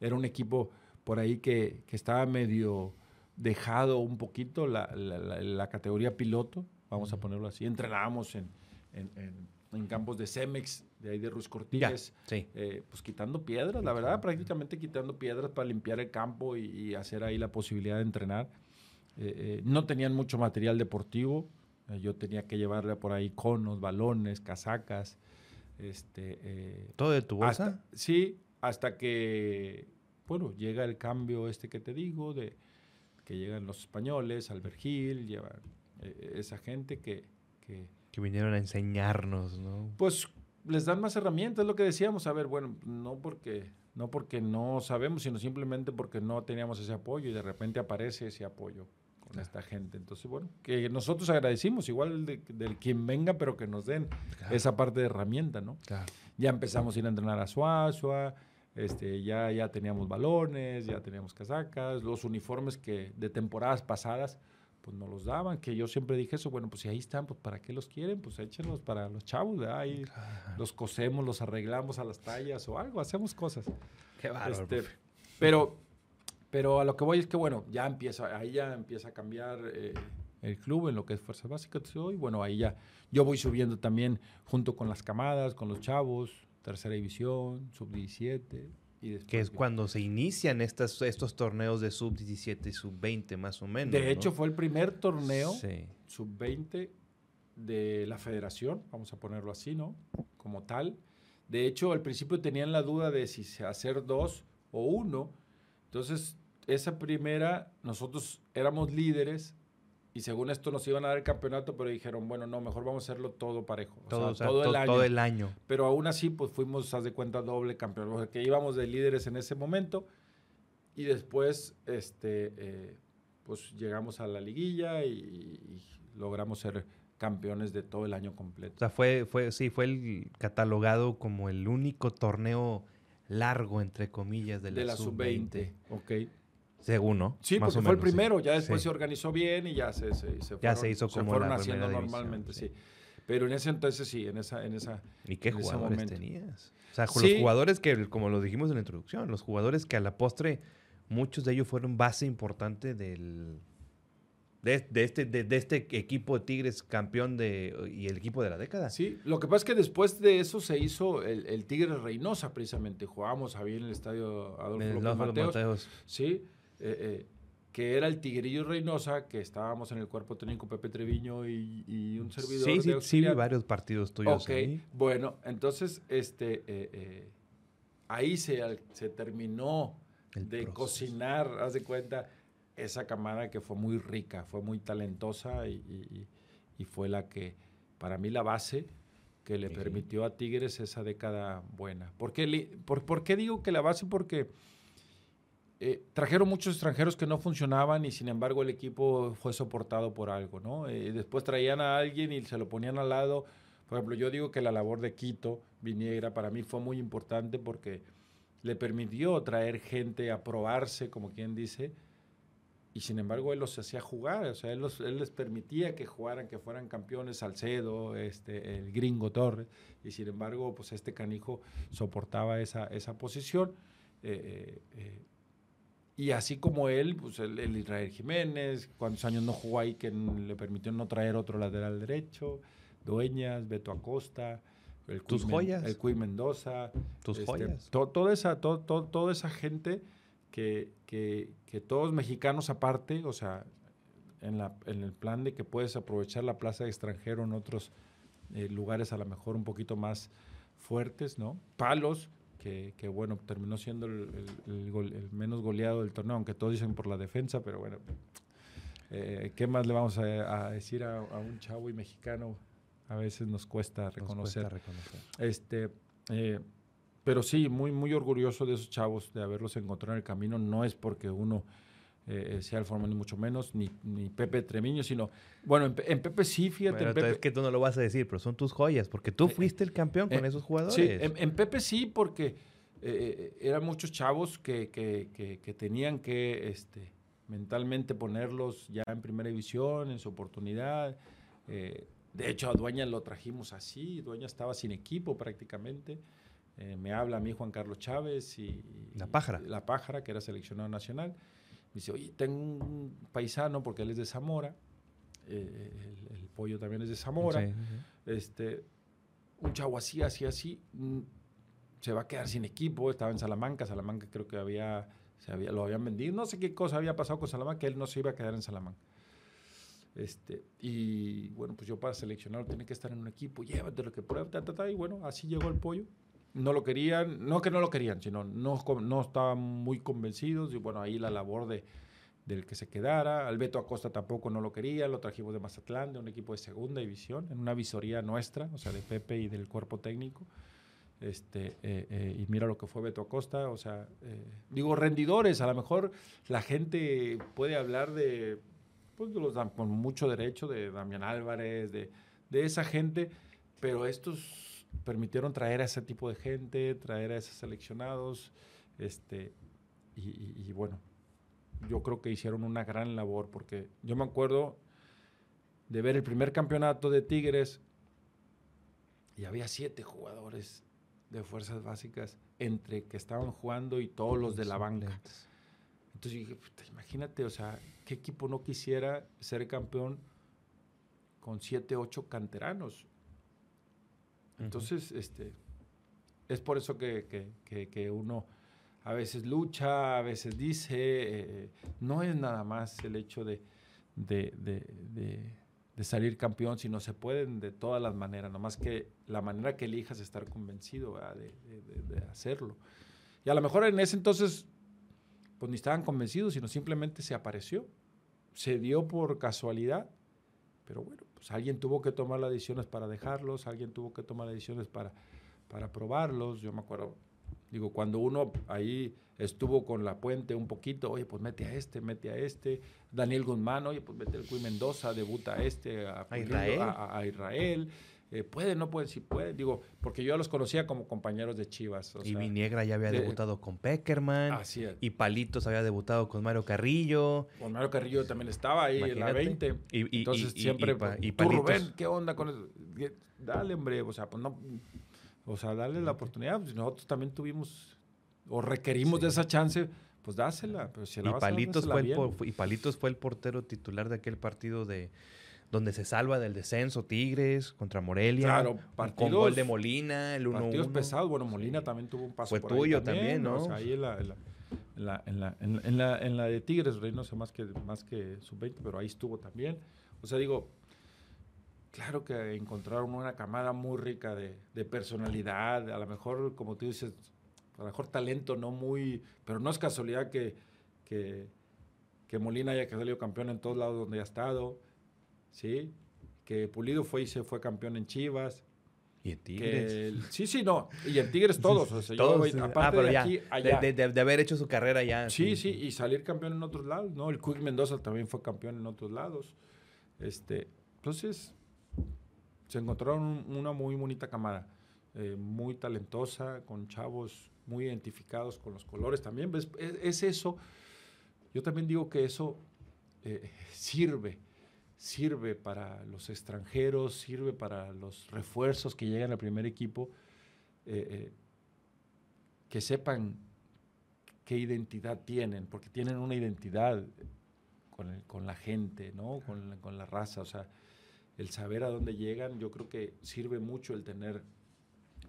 Era un equipo por ahí que, que estaba medio dejado un poquito la, la- la- la categoría piloto, vamos a ponerlo así. Entrenábamos en, en- en- en campos de Cemex, de ahí de Ruiz Cortines. Sí. eh, pues quitando piedras, la verdad, prácticamente quitando piedras para limpiar el campo y, y hacer ahí la posibilidad de entrenar. Eh, eh, no tenían mucho material deportivo, yo tenía que llevarle por ahí conos, balones, casacas. Este, eh, ¿Todo de tu bolsa? hasta- sí, hasta que, bueno, llega el cambio este que te digo, de que llegan los españoles, Albert Gil, llevan eh, esa gente que, que, Que vinieron a enseñarnos, ¿no? pues les dan más herramientas, es lo que decíamos. A ver, bueno, no porque no porque no sabemos, sino simplemente porque no teníamos ese apoyo y de repente aparece ese apoyo con esta gente. Entonces, bueno, que nosotros agradecimos, igual de- del quien venga, pero que nos den Claro. esa parte de herramienta, ¿no? Claro. Ya empezamos a ir a entrenar a Suazua, este, ya, ya teníamos balones, ya teníamos casacas, los uniformes que de temporadas pasadas pues nos los daban, que yo siempre dije eso, bueno, pues si ahí están, pues ¿para qué los quieren? Pues échenlos para los chavos, ¿verdad? Ahí Claro. los cosemos, los arreglamos a las tallas o algo, hacemos cosas. Qué bárbaro. Este, pero, pero a lo que voy es que, bueno, ya empieza, ahí ya empieza a cambiar eh, el club en lo que es Fuerza Básica. Y bueno, ahí ya yo voy subiendo también junto con las camadas, con los chavos, tercera división, sub-17. Y después que es cuando se inician estas, estos torneos de sub-17 y sub-20 más o menos. De ¿no? hecho, fue el primer torneo Sí. sub-20 de la federación, vamos a ponerlo así, ¿no? Como tal. De hecho, al principio tenían la duda de si hacer dos o uno. Entonces, esa primera, nosotros éramos líderes y según esto nos iban a dar el campeonato, pero dijeron, bueno, no, mejor vamos a hacerlo todo parejo. O Todo, sea, o sea, todo, el año. todo el año. Pero aún así, pues fuimos, haz de cuenta, doble campeón. Porque íbamos de líderes en ese momento y después, este, eh, pues llegamos a la liguilla y, y logramos ser campeones de todo el año O completo. sea, fue, fue, sí, fue el catalogado como el único torneo largo, entre comillas, de la, de la sub-20. sub-20. Ok. Según, ¿no? Sí, Más porque fue el sí. primero, ya después Sí. se organizó bien y ya se, se, se Ya fueron, se hizo como fueron la haciendo división, normalmente, sí. sí. Pero en ese entonces sí, en esa, en esa, ¿Y qué jugadores tenías? O sea, los jugadores que, como lo dijimos en la introducción, los jugadores que a la postre muchos de ellos fueron base importante del, de, este, de, este equipo de Tigres campeón de, y el equipo de la década. Sí, lo que pasa es que después de eso se hizo el, el Tigres Reynosa precisamente. Jugábamos ahí en el estadio Adolfo López Mateos. Sí, eh, eh, que era el Tigrillo Reynosa, que estábamos en el cuerpo técnico Pepe Treviño y, un servidor. Sí, sí, sí, varios partidos tuyos. Ok, bueno, entonces este, eh, ahí se, se terminó de cocinar, haz de cuenta, esa camada que fue muy rica, fue muy talentosa y, fue la que, para mí, la base que le permitió a Tigres esa década buena. ¿Por qué, por, qué digo que la base? Porque eh, trajeron muchos extranjeros que no funcionaban y sin embargo el equipo fue soportado por algo, ¿no? Eh, después traían a alguien y se lo ponían al lado. Por ejemplo, yo digo que la labor de Quito, Viniegra, para mí fue muy importante porque le permitió traer gente a probarse, como quien dice, y sin embargo él los hacía jugar, o sea, él, les permitía que jugaran, que fueran campeones, Salcedo, este, el gringo Torres, y sin embargo, pues este canijo soportaba esa, esa posición. Eh, eh, eh, y así como él, pues el, Israel Jiménez, cuántos años no jugó ahí que le permitió no traer otro lateral derecho, Dueñas, Beto Acosta, el Tus joyas. El Cuy Mendoza. Tus este, joyas. toda, esa, toda esa gente que, que, que, todos mexicanos aparte, o sea, en, la, en, el plan de que puedes aprovechar la plaza de extranjero en otros eh, lugares a lo mejor un poquito más fuertes, ¿no? Palos, que, que bueno, terminó siendo el, el, menos goleado del torneo, aunque todos dicen por la defensa, pero bueno, eh, ¿qué más le vamos a, decir a, a, un chavo y mexicano a veces nos cuesta reconocer. Este, eh, pero sí, muy, muy orgulloso de esos chavos, de haberlos encontrado en el camino. No es porque uno eh, sea el formal, ni mucho menos, ni, ni Pepe Tremiño, sino, bueno, en, Pepe sí, fíjate. en Pepe, es que tú no lo vas a decir, pero son tus joyas, porque tú eh, fuiste el campeón con esos jugadores. Sí, en, Pepe sí, porque eran muchos chavos que, que, que, tenían que este, mentalmente ponerlos ya en primera división, en su oportunidad. De hecho, a Dueña lo trajimos así, Dueña estaba sin equipo prácticamente. Eh, me habla a mí Juan Carlos Chávez y... La Pájara. La Pájara, que era seleccionado nacional. Me dice, oye, tengo un paisano, porque él es de Zamora, eh, el, pollo también es de Zamora, Este, un chavo así, así, así, mm, se va a quedar sin equipo, estaba en Salamanca, Salamanca creo que había, se había, lo habían vendido, no sé qué cosa había pasado con Salamanca, que él no se iba a quedar en Salamanca. Este, y bueno, pues yo para seleccionarlo tiene que estar en un equipo, llévate lo que prueba, ta, y bueno, así llegó el pollo. No lo querían, no que no lo querían, sino no, no estaban muy convencidos y bueno, ahí la labor de, del que se quedara. Alberto Acosta tampoco no lo quería, lo trajimos de Mazatlán, de un equipo de segunda división, en una visoría nuestra, o sea, de Pepe y del cuerpo técnico. Este, eh, eh, y mira lo que fue Beto Acosta, o sea, eh, digo, rendidores, a lo mejor la gente puede hablar de pues los dan con mucho derecho, de Damián Álvarez, de, de esa gente, pero estos permitieron traer a ese tipo de gente, traer a esos seleccionados, este, y, bueno, yo creo que hicieron una gran labor, porque yo me acuerdo de ver el primer campeonato de Tigres y había siete jugadores de fuerzas básicas entre que estaban jugando y todos los de la banca. Entonces dije, imagínate, o sea, ¿qué equipo no quisiera ser campeón con siete, ocho canteranos? Entonces, este, es por eso que, uno a veces lucha, a veces dice, eh, no es nada más el hecho de, de, salir campeón, sino se pueden de todas las maneras, nomás que la manera que elijas es estar convencido de, hacerlo. Y a lo mejor en ese entonces pues ni estaban convencidos, sino simplemente se apareció. Se dio por casualidad, pero bueno, pues alguien tuvo que tomar las decisiones para dejarlos, alguien tuvo que tomar las decisiones para, para probarlos. Yo me acuerdo, digo, cuando uno ahí estuvo con la puente un poquito, oye, pues mete a este, mete a este. Daniel Guzmán, oye, pues mete el Cuy Mendoza, debuta a este, a, Israel. a Israel. Eh, puede, no puede, sí puede. Digo, porque yo los conocía como compañeros de Chivas. y Viniegra ya había debutado con Peckerman. Así es. Y Palitos había debutado con Mario Carrillo. Con Mario Carrillo también estaba ahí en la 20. Y, Entonces siempre. Y, tú, Rubén, ¿qué onda con eso? Dale, hombre. O sea, pues no. O sea, dale la oportunidad. Pues nosotros también tuvimos o requerimos de esa chance pues dásela. Pero si la y, vas a dar, Palitos fue el bien. por- y Palitos fue el portero titular de aquel partido de donde se salva del descenso Tigres contra Morelia. Claro, con partidos- gol de Molina, el 1-1. Partidos pesados. Bueno, Molina también tuvo un paso Fue por ahí tuyo también, ¿no? O sea, ahí en la, en la, en la, en la, en- en la- en la de Tigres, Rey, no sé más que, más que sub-20, pero ahí estuvo también. O sea, digo, claro que encontraron una camada muy rica de, de personalidad, a lo mejor, como tú dices, a lo mejor talento no muy, pero no es casualidad que, que, que Molina haya salido campeón en todos lados donde ha estado, ¿sí? Que Pulido fue y se fue campeón en Chivas. Y en Tigres. el- sí, sí, no. Y en Tigres todos. O sea, yo, Todos, aparte ah, pero de ya, aquí, de- allá. de, de- de haber hecho su carrera ya. Sí, sí, y salir campeón en otros lados, ¿no? El Quick Mendoza también fue campeón en otros lados. Este, entonces, se encontraron un- una muy bonita camada, eh, muy talentosa, con chavos muy identificados con los colores también. Es, es eso, yo también digo que eso eh, sirve, sirve para los extranjeros, sirve para los refuerzos que llegan al primer equipo, eh, eh, que sepan qué identidad tienen, porque tienen una identidad con, el- con la gente, ¿no? Con, la- con la raza, o sea, el saber a dónde llegan, yo creo que sirve mucho el tener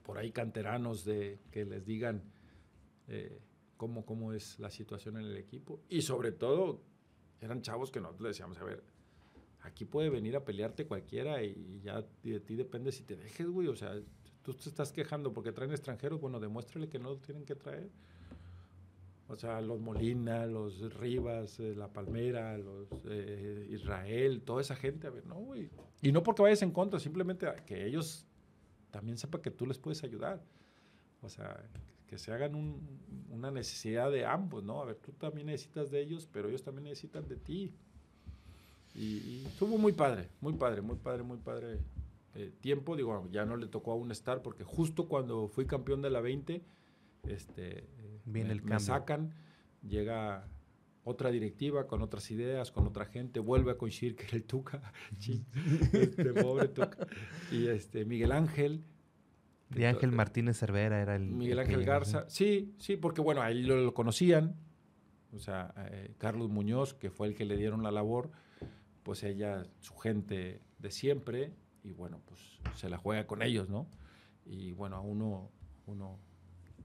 por ahí canteranos de que les digan eh, cómo, cómo es la situación en el equipo y sobre todo eran chavos que nosotros le decíamos, a ver, aquí puede venir a pelearte cualquiera y ya de ti depende si te dejes, güey, o sea, tú te estás quejando porque traen extranjeros, bueno, demuéstrale que no lo tienen que traer. O sea, los Molina, los Rivas, eh, La Palmera, los eh, Israel, toda esa gente, a ver, no, güey. Y no porque vayas en contra, simplemente que ellos también sepan que tú les puedes ayudar. O sea, que se hagan un- una necesidad de ambos, ¿no? A ver, tú también necesitas de ellos, pero ellos también necesitan de ti. Y, y estuvo muy padre, muy padre, muy padre, muy padre eh, tiempo. Digo, ya no le tocó aún estar porque justo cuando fui campeón de la 20, este, eh, Viene me, el me sacan, llega otra directiva con otras ideas, con otra gente, vuelve a coincidir que era el Tuca, este, pobre Tuca, y este, Miguel Ángel. De Ángel Martínez Cervera era el. Miguel Ángel Garza, sí, sí, porque bueno, ahí lo, lo conocían, o sea, eh, Carlos Muñoz, que fue el que le dieron la labor, pues ella, su gente de siempre, y bueno, pues se la juega con ellos, ¿no? Y bueno, a uno, uno,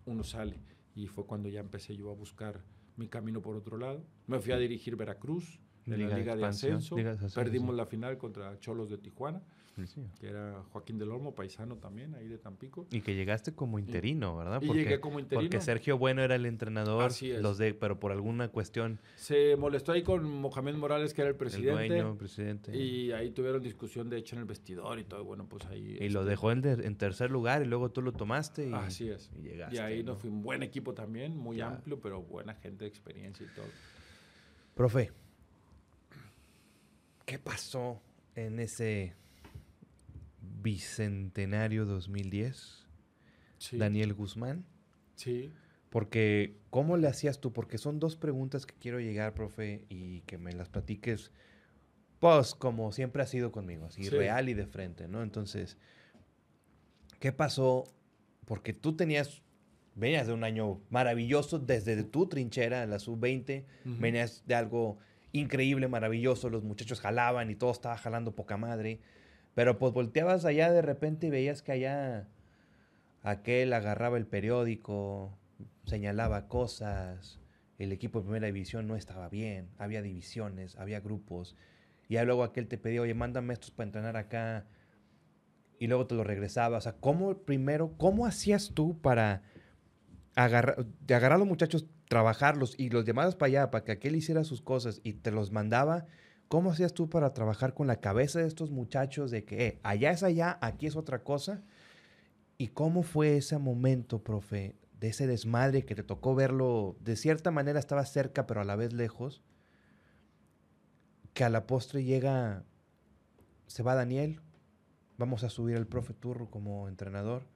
uno sale. Y fue cuando ya empecé yo a buscar mi camino por otro lado. Me fui a dirigir Veracruz en la Liga de Ascenso. Liga de Ascenso, Perdimos la final contra Cholos de Tijuana, Sí, que era Joaquín del Olmo, paisano también, ahí de Tampico. Y que llegaste como interino, ¿verdad? Y llegué como interino. Porque Sergio Bueno era el entrenador, Así es. los de, pero por alguna cuestión, Se molestó ahí con Mohamed Morales, que era el el presidente. dueño, presidente. Y, Y ahí tuvieron discusión de hecho en el vestidor y todo. Bueno, pues ahí. lo este, dejó en, de- en tercer lugar y luego tú lo tomaste y, Así es. y llegaste. Y ahí ¿no? nos fue un buen equipo también, muy Ya. amplio, pero buena gente de experiencia y todo. Profe, ¿qué pasó en ese bicentenario 2010? Sí. Daniel Guzmán. Sí. Porque, ¿cómo le hacías tú? Porque son dos preguntas que quiero llegar, profe, y que me las platiques, pues, como siempre ha sido conmigo, así, Sí. real y de frente, ¿no? Entonces, ¿qué pasó? Porque tú tenías, venías de un año maravilloso desde tu trinchera, la sub-20, Ujú. venías de algo increíble, maravilloso, los muchachos jalaban y todo estaba jalando poca madre, pero pues volteabas allá de repente y veías que allá aquel agarraba el periódico, señalaba cosas, el equipo de primera división no estaba bien, había divisiones, había grupos, y ya luego aquel te pedía, oye, mándame estos para entrenar acá, y luego te lo regresaba. O sea, ¿cómo primero, cómo hacías tú para agarrar, agarrar a los muchachos, trabajarlos y los llamabas para allá, para que aquel hiciera sus cosas y te los mandaba? ¿Cómo hacías tú para trabajar con la cabeza de estos muchachos de que eh, allá es allá, aquí es otra cosa? ¿Y cómo fue ese momento, profe, de ese desmadre que te tocó verlo, de cierta manera estaba cerca, pero a la vez lejos? Que a la postre llega, se va Daniel, vamos a subir al profe Turro como entrenador,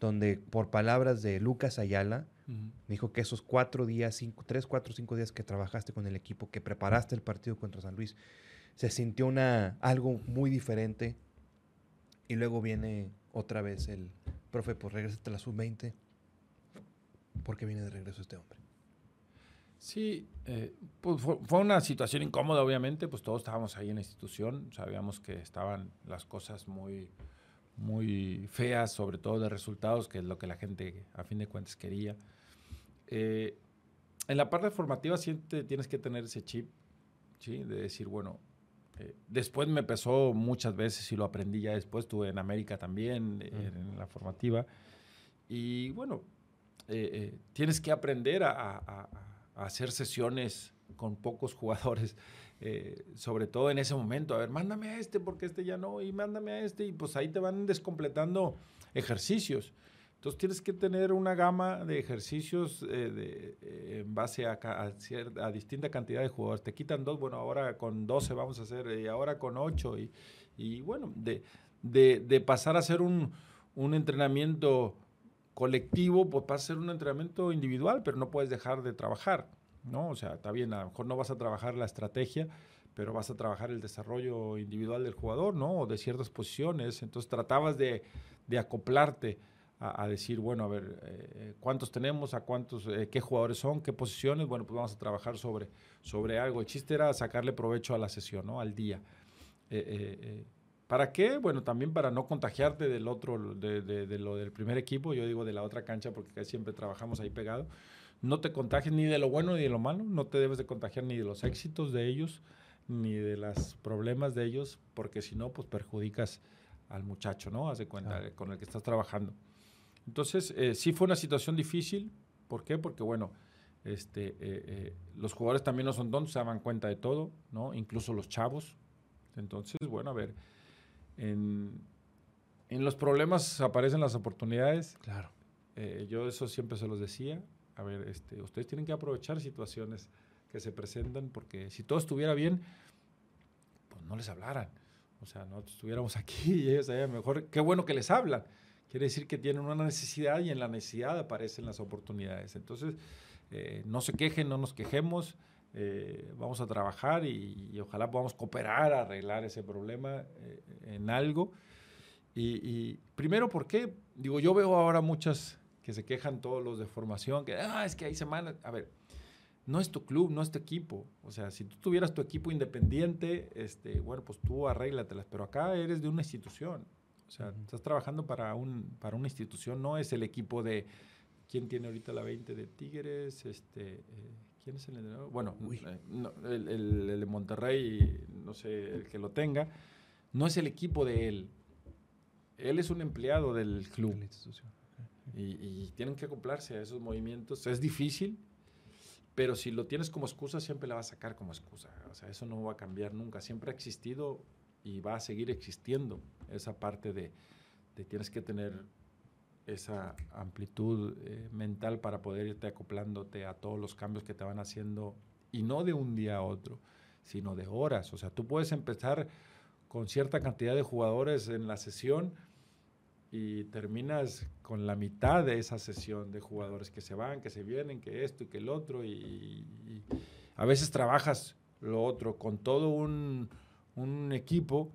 donde por palabras de Lucas Ayala, dijo que esos cuatro días, cinco, tres, cuatro, cinco días que trabajaste con el equipo, que preparaste el partido contra San Luis, se sintió una, algo muy diferente. Y luego viene otra vez el profe, pues regrésate a la sub-20. ¿Por qué viene de regreso este hombre? Sí, eh, pues fue, una situación incómoda, obviamente, pues todos estábamos ahí en la institución, sabíamos que estaban las cosas muy, muy feas, sobre todo de resultados, que es lo que la gente a fin de cuentas quería. Eh, en la parte formativa siempre tienes que tener ese chip, ¿sí? De decir, bueno, eh, después me pesó muchas veces y lo aprendí ya después, estuve en América también, en la formativa, y bueno, tienes que aprender a hacer sesiones con pocos jugadores, eh, sobre todo en ese momento. A ver, mándame a este porque este ya no, y mándame a este, y pues ahí te van descompletando ejercicios. Entonces tienes que tener una gama de ejercicios eh, eh, en base a, a, distinta cantidad de jugadores. Te quitan dos, bueno, ahora con 12 vamos a hacer, y ahora con 8, y, y bueno, de, de, pasar a hacer un, un entrenamiento colectivo, pues pasa a ser un entrenamiento individual, pero no puedes dejar de trabajar, ¿no? O sea, está bien, a lo mejor no vas a trabajar la estrategia, pero vas a trabajar el desarrollo individual del jugador, ¿no? O de ciertas posiciones. Entonces tratabas de, acoplarte a, decir, bueno, a ver, eh, ¿cuántos tenemos? ¿A cuántos? Eh, ¿Qué jugadores son? ¿Qué posiciones? Bueno, pues vamos a trabajar sobre, sobre algo. El chiste era sacarle provecho a la sesión, ¿no? Al día. Eh, ¿Para qué? Bueno, también para no contagiarte del otro, de, de, lo del primer equipo, yo digo de la otra cancha porque siempre trabajamos ahí pegado. No te contagies ni de lo bueno ni de lo malo, no te debes de contagiar ni de los éxitos de ellos, ni de los problemas de ellos, porque si no, pues perjudicas al muchacho, ¿no? Haz de cuenta, con el que estás trabajando. Entonces, eh, sí fue una situación difícil. ¿Por qué? Porque, bueno, este, eh, eh, los jugadores también no son tontos, se dan cuenta de todo, ¿no? Incluso los chavos. Entonces, bueno, a ver en, los problemas aparecen las oportunidades. Claro. Eh, yo eso siempre se los decía. A ver, este, ustedes tienen que aprovechar situaciones que se presentan porque si todo estuviera bien, pues no les hablaran. O sea, nosotros estuviéramos aquí y ellos allá mejor. Qué bueno que les hablan. Quiere decir que tienen una necesidad y en la necesidad aparecen las oportunidades. Entonces, eh, no se quejen, no nos quejemos. Eh, vamos a trabajar y, ojalá podamos cooperar a arreglar ese problema eh, en algo. Y, primero, ¿por qué? Digo, yo veo ahora muchas que se quejan todos los de formación, que, ah, es que hay semanas, a ver, no es tu club, no es tu equipo. O sea, si tú tuvieras tu equipo independiente, este, bueno, pues tú arréglatelas, pero acá eres de una institución. O sea, estás trabajando para, un, para una institución, no es el equipo de, ¿quién tiene ahorita la 20 de Tigres? Este, eh, ¿Quién es el entrenador? Bueno, eh, el, de Monterrey, no sé, el que lo tenga, no es el equipo de él. Él es un empleado del club. Y, tienen que acoplarse a esos movimientos. Es difícil, pero si lo tienes como excusa, siempre la vas a sacar como excusa. O sea, eso no va a cambiar nunca. Siempre ha existido y va a seguir existiendo esa parte de, de tienes que tener esa amplitud eh, mental para poder irte acoplándote a todos los cambios que te van haciendo y no de un día a otro, sino de horas. O sea, tú puedes empezar con cierta cantidad de jugadores en la sesión y terminas con la mitad de esa sesión de jugadores que se van, que se vienen, que esto y que el otro y, a veces trabajas lo otro con todo un, equipo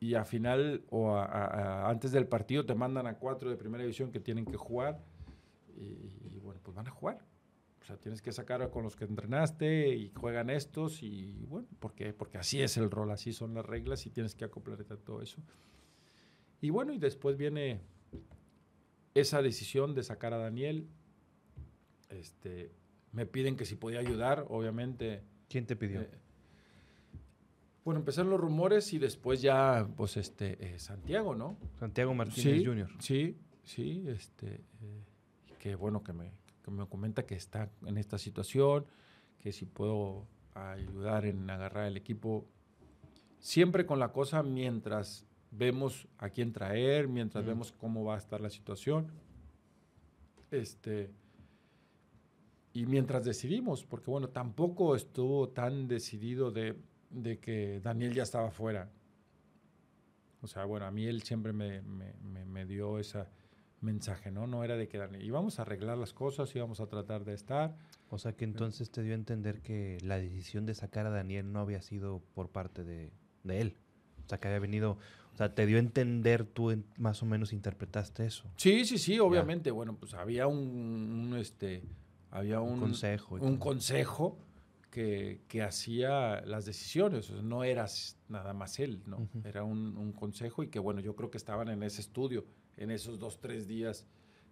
y a final o antes del partido te mandan a cuatro de primera división que tienen que jugar y, bueno, pues van a jugar. O sea, tienes que sacar con los que entrenaste y juegan estos y bueno, porque, porque así es el rol, así son las reglas y tienes que acoplarte a todo eso. Y bueno, y después viene esa decisión de sacar a Daniel. Este, me piden que si podía ayudar, obviamente. ¿Quién te pidió? Eh, bueno, empezaron los rumores y después ya, pues, este, eh, Santiago, ¿no? Santiago Martínez Jr. Sí, sí, este, eh, que bueno que me, que me comenta que está en esta situación, que si puedo ayudar en agarrar el equipo, siempre con la cosa mientras vemos a quién traer, mientras vemos cómo va a estar la situación, este, y mientras decidimos, porque bueno, tampoco estuvo tan decidido de de que Daniel ya estaba fuera. O sea, bueno, a mí él siempre me, me, dio ese mensaje, ¿no? No era de que Daniel, íbamos a arreglar las cosas, íbamos a tratar de estar. O sea, que entonces te dio a entender que la decisión de sacar a Daniel no había sido por parte de, él. O sea, que había venido, o sea, te dio a entender, tú más o menos interpretaste eso. Sí, sí, sí, obviamente. Bueno, pues había un, este, había un, Un consejo un consejo que, que hacía las decisiones. O sea, no era s- nada más él, ¿no? Era un, un consejo y que, bueno, yo creo que estaban en ese estudio, en esos dos, tres días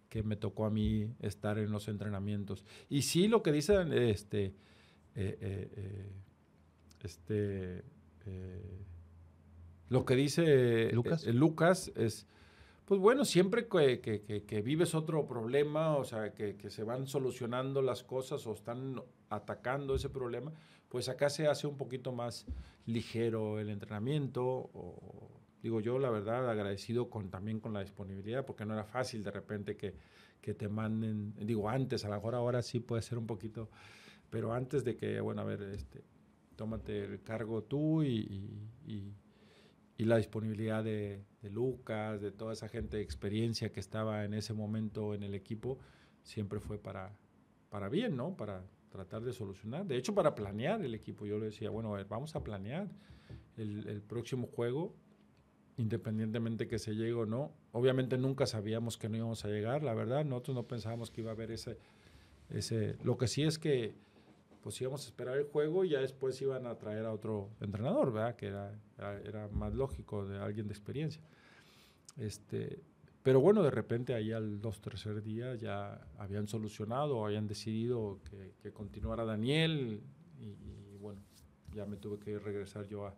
que me tocó a mí estar en los entrenamientos. Y sí, lo que dicen, este, eh, eh, eh, este, lo que dice ¿Lucas? eh, Lucas es, pues bueno, siempre que, que- que- que vives otro problema, o sea, que, que se van solucionando las cosas o están atacando ese problema, pues acá se hace un poquito más ligero el entrenamiento. O, digo yo, la verdad, agradecido con, también con la disponibilidad, porque no era fácil de repente que, que te manden, digo, antes, a lo mejor ahora sí puede ser un poquito, pero antes de que, bueno, a ver, este, tómate el cargo tú y, y- y- y la disponibilidad de, de Lucas, de toda esa gente de experiencia que estaba en ese momento en el equipo, siempre fue para, para bien, ¿no? Para tratar de solucionar. De hecho, para planear el equipo. Yo le decía, bueno, a ver, vamos a planear el, el próximo juego, independientemente que se llegue o no. Obviamente nunca sabíamos que no íbamos a llegar, la verdad. Nosotros no pensábamos que iba a haber ese... ese lo que sí es que pues íbamos a esperar el juego y ya después iban a traer a otro entrenador, ¿verdad? Que era, era, más lógico, de alguien de experiencia. Este, pero bueno, de repente ahí al dos, tercer día ya habían solucionado habían decidido que, que continuara Daniel y, y, bueno, ya me tuve que regresar yo a,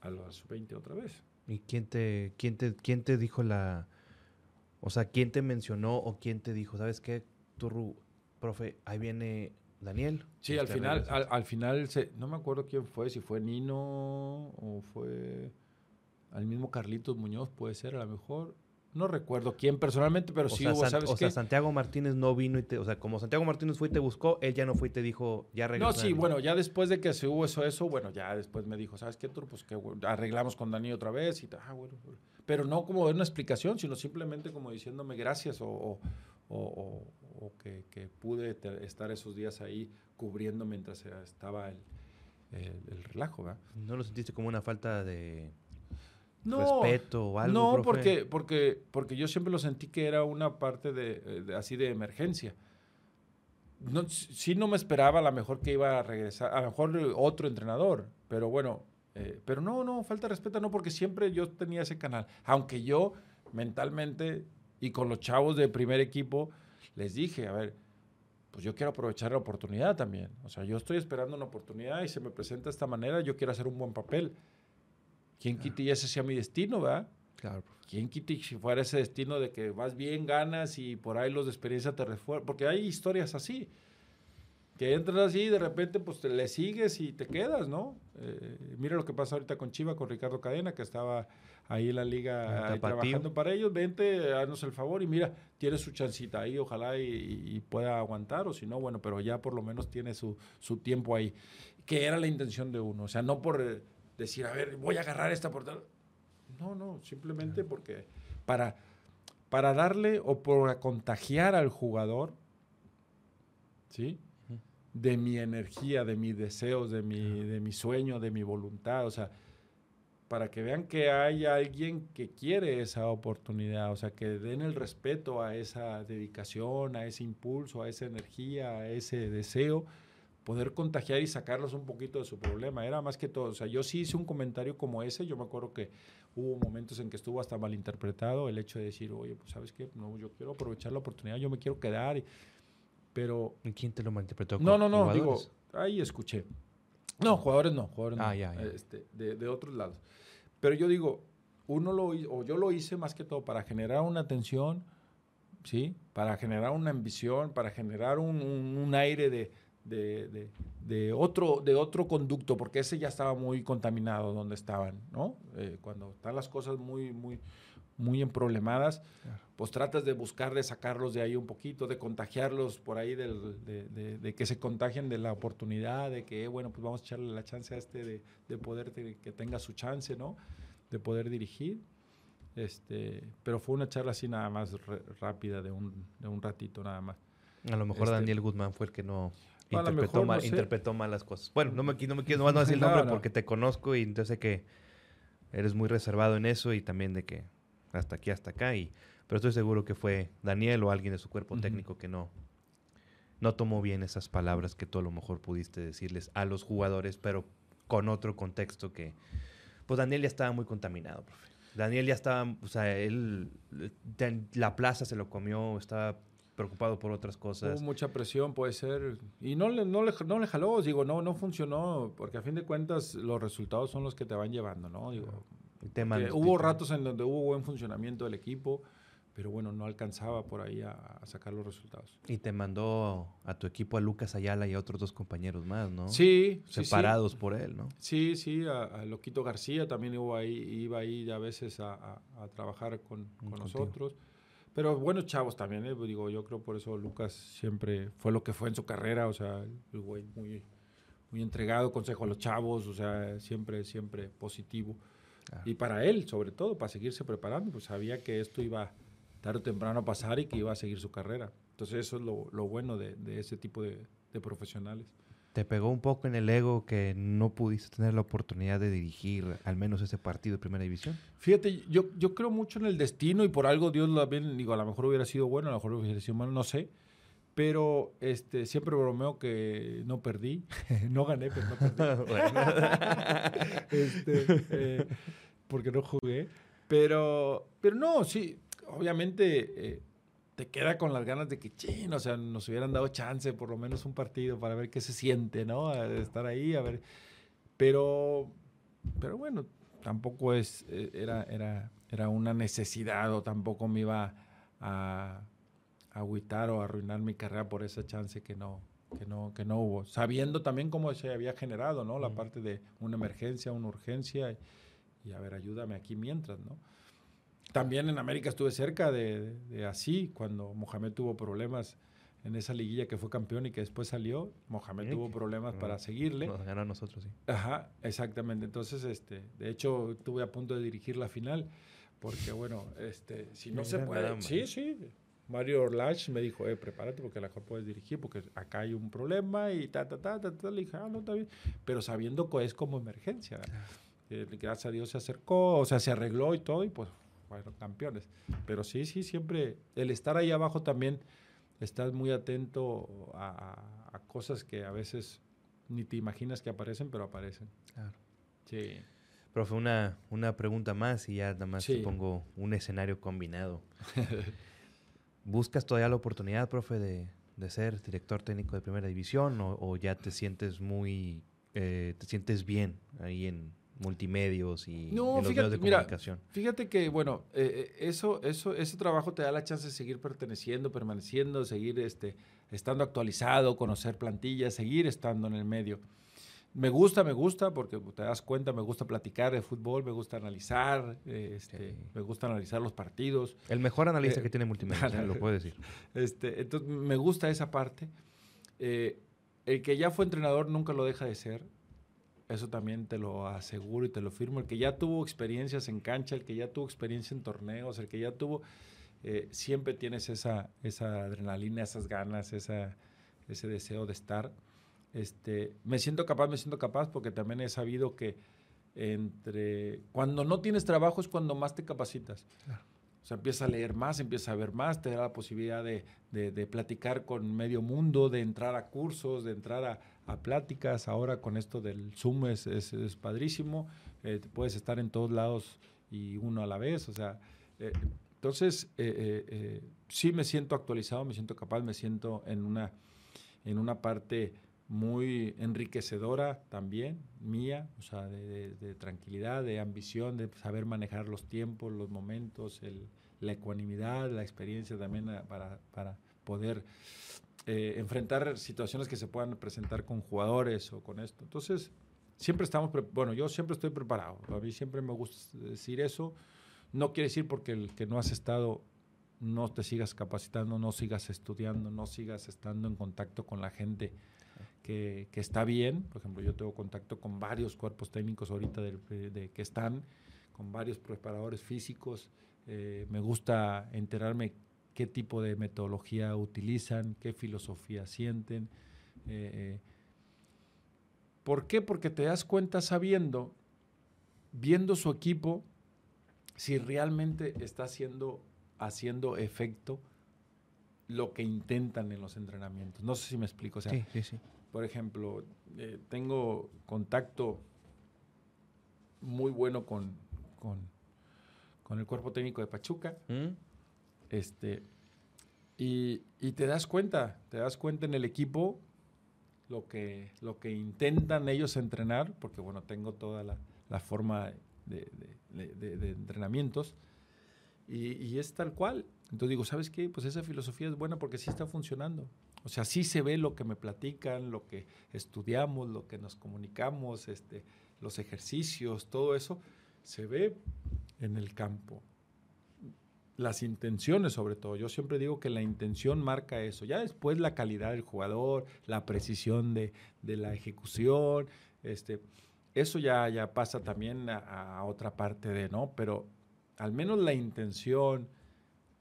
a la sub-20 otra vez. ¿Y quién te, quién te, quién te dijo la... O sea, quién te mencionó o quién te dijo, ¿sabes qué? Tú, Ru- profe, ahí viene Daniel. Sí, al Este, final, regresas. al, al final, se- no me acuerdo quién fue, si fue Nino o fue al mismo Carlitos Muñoz, puede ser, a lo mejor. No recuerdo quién personalmente, pero o sí sea, hubo, San- ¿sabes o sea? Santiago Martínez no vino y te... O sea, como Santiago Martínez fue y te buscó, él ya no fue y te dijo, ya regresó. No, sí, bueno, ya después de que se hubo eso, eso, bueno, ya después me dijo, ¿sabes qué, Tur? Pues que arreglamos con Dani otra vez y tal, ah, bueno, bueno. Pero no como una explicación, sino simplemente como diciéndome gracias o, o- o- o- que, que pude estar esos días ahí cubriendo mientras estaba el, el- el relajo, ¿verdad? ¿No lo sentiste como una falta de No, respeto o algo, no, profe? porque, porque, porque yo siempre lo sentí que era una parte de, de- así de emergencia. No, sí no me esperaba a lo mejor que iba a regresar, a lo mejor otro entrenador, pero bueno, eh, pero no, no, falta de respeto, no, porque siempre yo tenía ese canal. Aunque yo mentalmente y con los chavos de primer equipo les dije, a ver, pues yo quiero aprovechar la oportunidad también. O sea, yo estoy esperando una oportunidad y se me presenta de esta manera, yo quiero hacer un buen papel. ¿Quién quita y ese sea mi destino, verdad? Claro, profe. ¿Quién quita y si fuera ese destino de que vas bien, ganas y por ahí los de experiencia te refuerzan? Porque hay historias así. Que entras así y de repente pues te le sigues y te quedas, ¿no? Eh, mira lo que pasa ahorita con Chiva, con Ricardo Cadena, que estaba ahí en la liga ahí trabajando para ellos. Vente, haznos el favor y mira, tiene su chancita ahí, ojalá y, y pueda aguantar, o si no, bueno, pero ya por lo menos tiene su, su tiempo ahí. Que era la intención de uno, o sea, no por eh, decir, a ver, voy a agarrar esta portada. No, no, simplemente porque para, para darle o para contagiar al jugador, ¿sí? De mi energía, de mis deseos, de mi, de mi sueño, de mi voluntad, o sea, para que vean que hay alguien que quiere esa oportunidad, o sea, que den el respeto a esa dedicación, a ese impulso, a esa energía, a ese deseo, poder contagiar y sacarlos un poquito de su problema. Era más que todo, o sea, yo sí hice un comentario como ese, yo me acuerdo que hubo momentos en que estuvo hasta malinterpretado el hecho de decir, oye, pues sabes qué, no, yo quiero aprovechar la oportunidad, yo me quiero quedar, y- pero ¿Y quién te lo malinterpretó? no, no, no, digo, ahí escuché. No, jugadores no, jugadores Ah, no, ya, ya. Este, de, de otros lados. Pero yo digo, uno lo o yo lo hice más que todo para generar una atención, ¿sí? Para generar una ambición, para generar un, un- un aire de, de- de- de otro, de otro conducto, porque ese ya estaba muy contaminado donde estaban, ¿no? Eh, cuando están las cosas muy, muy, muy emproblemadas, Claro. pues tratas de buscar de sacarlos de ahí un poquito, de contagiarlos por ahí, del- de, de- de que se contagien de la oportunidad, de que, bueno, pues vamos a echarle la chance a este de, de poder, te- que tenga su chance, ¿no? De poder dirigir. Este, pero fue una charla así nada más re- rápida, de un, de un ratito nada más. A lo mejor Este- Daniel Guzmán fue el que no interpretó, mejor, mal, no sé. interpretó mal las cosas. Bueno, no me, no me quiero no, no decir el No, nombre no. porque te conozco y entonces sé que eres muy reservado en eso y también de que hasta aquí, hasta acá. Y, pero estoy seguro que fue Daniel o alguien de su cuerpo Ujú. técnico que no, no tomó bien esas palabras que tú a lo mejor pudiste decirles a los jugadores, pero con otro contexto que, pues Daniel ya estaba muy contaminado, profe. Daniel ya estaba, o sea, él, la plaza se lo comió, estaba preocupado por otras cosas. Hubo mucha presión, puede ser. Y no le, no le, no le jaló, digo, no, no funcionó, porque a fin de cuentas los resultados son los que te van llevando, ¿no? Digo, hubo ratos en donde hubo buen funcionamiento del equipo, pero bueno, no alcanzaba por ahí a, sacar los resultados. Y te mandó a tu equipo a Lucas Ayala y a otros dos compañeros más, ¿no? Sí. Separados por él, ¿no? Sí, sí, a, Loquito García también iba ahí, iba ahí a veces a, trabajar con, con nosotros. Pero buenos chavos también, ¿eh? digo, yo creo por eso Lucas siempre fue lo que fue en su carrera, o sea, el güey muy, muy entregado, consejo a los chavos, o sea, siempre, siempre positivo. Y para él, sobre todo, para seguirse preparando, pues sabía que esto iba tarde o temprano a pasar y que iba a seguir su carrera. Entonces eso es lo, lo bueno de, de, ese tipo de, de, profesionales. ¿Te pegó un poco en el ego que no pudiste tener la oportunidad de dirigir al menos ese partido de Primera División? Fíjate, yo, yo creo mucho en el destino y por algo Dios lo bien, digo, a lo mejor hubiera sido bueno, a lo mejor hubiera sido malo, no sé. Pero este, siempre bromeo que no perdí. no gané, pero no perdí. este, eh, porque no jugué. Pero, pero no, sí, obviamente eh, te queda con las ganas de que, chin, o sea, nos hubieran dado chance, por lo menos un partido, para ver qué se siente, ¿no? estar ahí, a ver. Pero, pero bueno, tampoco es, eh, era, era, era una necesidad o tampoco me iba a, agüitar o arruinar mi carrera por esa chance que no, que no, que no hubo. Sabiendo también cómo se había generado, ¿no? La parte de una emergencia, una urgencia y, y a ver, ayúdame aquí mientras, ¿no? También en América estuve cerca de, así, cuando Mohamed tuvo problemas en esa liguilla que fue campeón y que después salió, Mohamed tuvo problemas para seguirle. Nos ganó a nosotros, sí. Ajá, exactamente. Entonces, este, de hecho, estuve a punto de dirigir la final, porque bueno, este, si no se puede... Sí, sí. Mario Orlach me dijo, eh, prepárate porque a lo mejor puedes dirigir, porque acá hay un problema y ta, ta, ta, ta, ta. Le dije, ah, no, está bien. Pero sabiendo que es como emergencia. Eh, gracias a Dios se acercó, o sea, se arregló y todo, y pues campeones. Pero sí, sí, siempre el estar ahí abajo también estás muy atento a, cosas que a veces ni te imaginas que aparecen, pero aparecen. Claro. Sí. Profe, una, una pregunta más y ya nada más te pongo un escenario combinado. ¿Buscas todavía la oportunidad, profe, de, ser director técnico de primera división o, ya te sientes muy, eh, te sientes bien ahí en, multimedios y no, los medios de comunicación. fíjate que, bueno, eh, eh, eso, eso, ese trabajo te da la chance de seguir perteneciendo, permaneciendo, seguir este, estando actualizado, conocer plantillas, seguir estando en el medio. Me gusta, me gusta, porque te das cuenta, me gusta platicar de fútbol, me gusta analizar, este, me gusta analizar los partidos. El mejor analista eh, que tiene multimedia, lo puedo decir. Este, entonces, me gusta esa parte. el que ya fue entrenador nunca lo deja de ser eso también te lo aseguro y te lo firmo. El que ya tuvo experiencias en cancha, el que ya tuvo experiencia en torneos, el que ya tuvo, eh, siempre tienes esa, esa adrenalina, esas ganas, esa, ese deseo de estar. Este, me siento capaz, me siento capaz porque también he sabido que entre cuando no tienes trabajo es cuando más te capacitas. O sea, empieza a leer más, empieza a ver más, te da la posibilidad de, de platicar con medio mundo, de entrar a cursos, de entrar a, a pláticas. Ahora con esto del Zoom es, es, padrísimo. Eh, puedes estar en todos lados y uno a la vez. O sea, eh, entonces eh, sí me siento actualizado, me siento capaz, me siento en una, en una parte muy enriquecedora también, mía, o sea, de, tranquilidad, de ambición, de saber manejar los tiempos, los momentos, el, la ecuanimidad, la experiencia también para, para poder eh, enfrentar situaciones que se puedan presentar con jugadores o con esto. Entonces, siempre estamos, bueno, yo siempre estoy preparado. A mí siempre me gusta decir eso. No quiere decir porque el que no has estado, no te sigas capacitando, no sigas estudiando, no sigas estando en contacto con la gente que, está bien. Por ejemplo, yo tengo contacto con varios cuerpos técnicos ahorita de, que están, con varios preparadores físicos. Eh, me gusta enterarme qué tipo de metodología utilizan, qué filosofía sienten. Eh, eh. ¿Por qué? Porque te das cuenta sabiendo, viendo su equipo, si realmente está haciendo, haciendo efecto lo que intentan en los entrenamientos. No sé si me explico. O sea, Sí, sí, sí. por ejemplo, eh, tengo contacto muy bueno con, con, con el cuerpo técnico de Pachuca. ¿Mm? Este, y, y te das cuenta, te das cuenta en el equipo lo que, lo que intentan ellos entrenar, porque bueno, tengo toda la, la forma de, de- de- de entrenamientos, y, y es tal cual. Entonces digo, ¿sabes qué? Pues esa filosofía es buena porque sí está funcionando. O sea, sí se ve lo que me platican, lo que estudiamos, lo que nos comunicamos, este, los ejercicios, todo eso, se ve en el campo las intenciones sobre todo. Yo siempre digo que la intención marca eso. Ya después la calidad del jugador, la precisión de, de la ejecución, este, eso ya, ya pasa también a, otra parte de, ¿no? Pero al menos la intención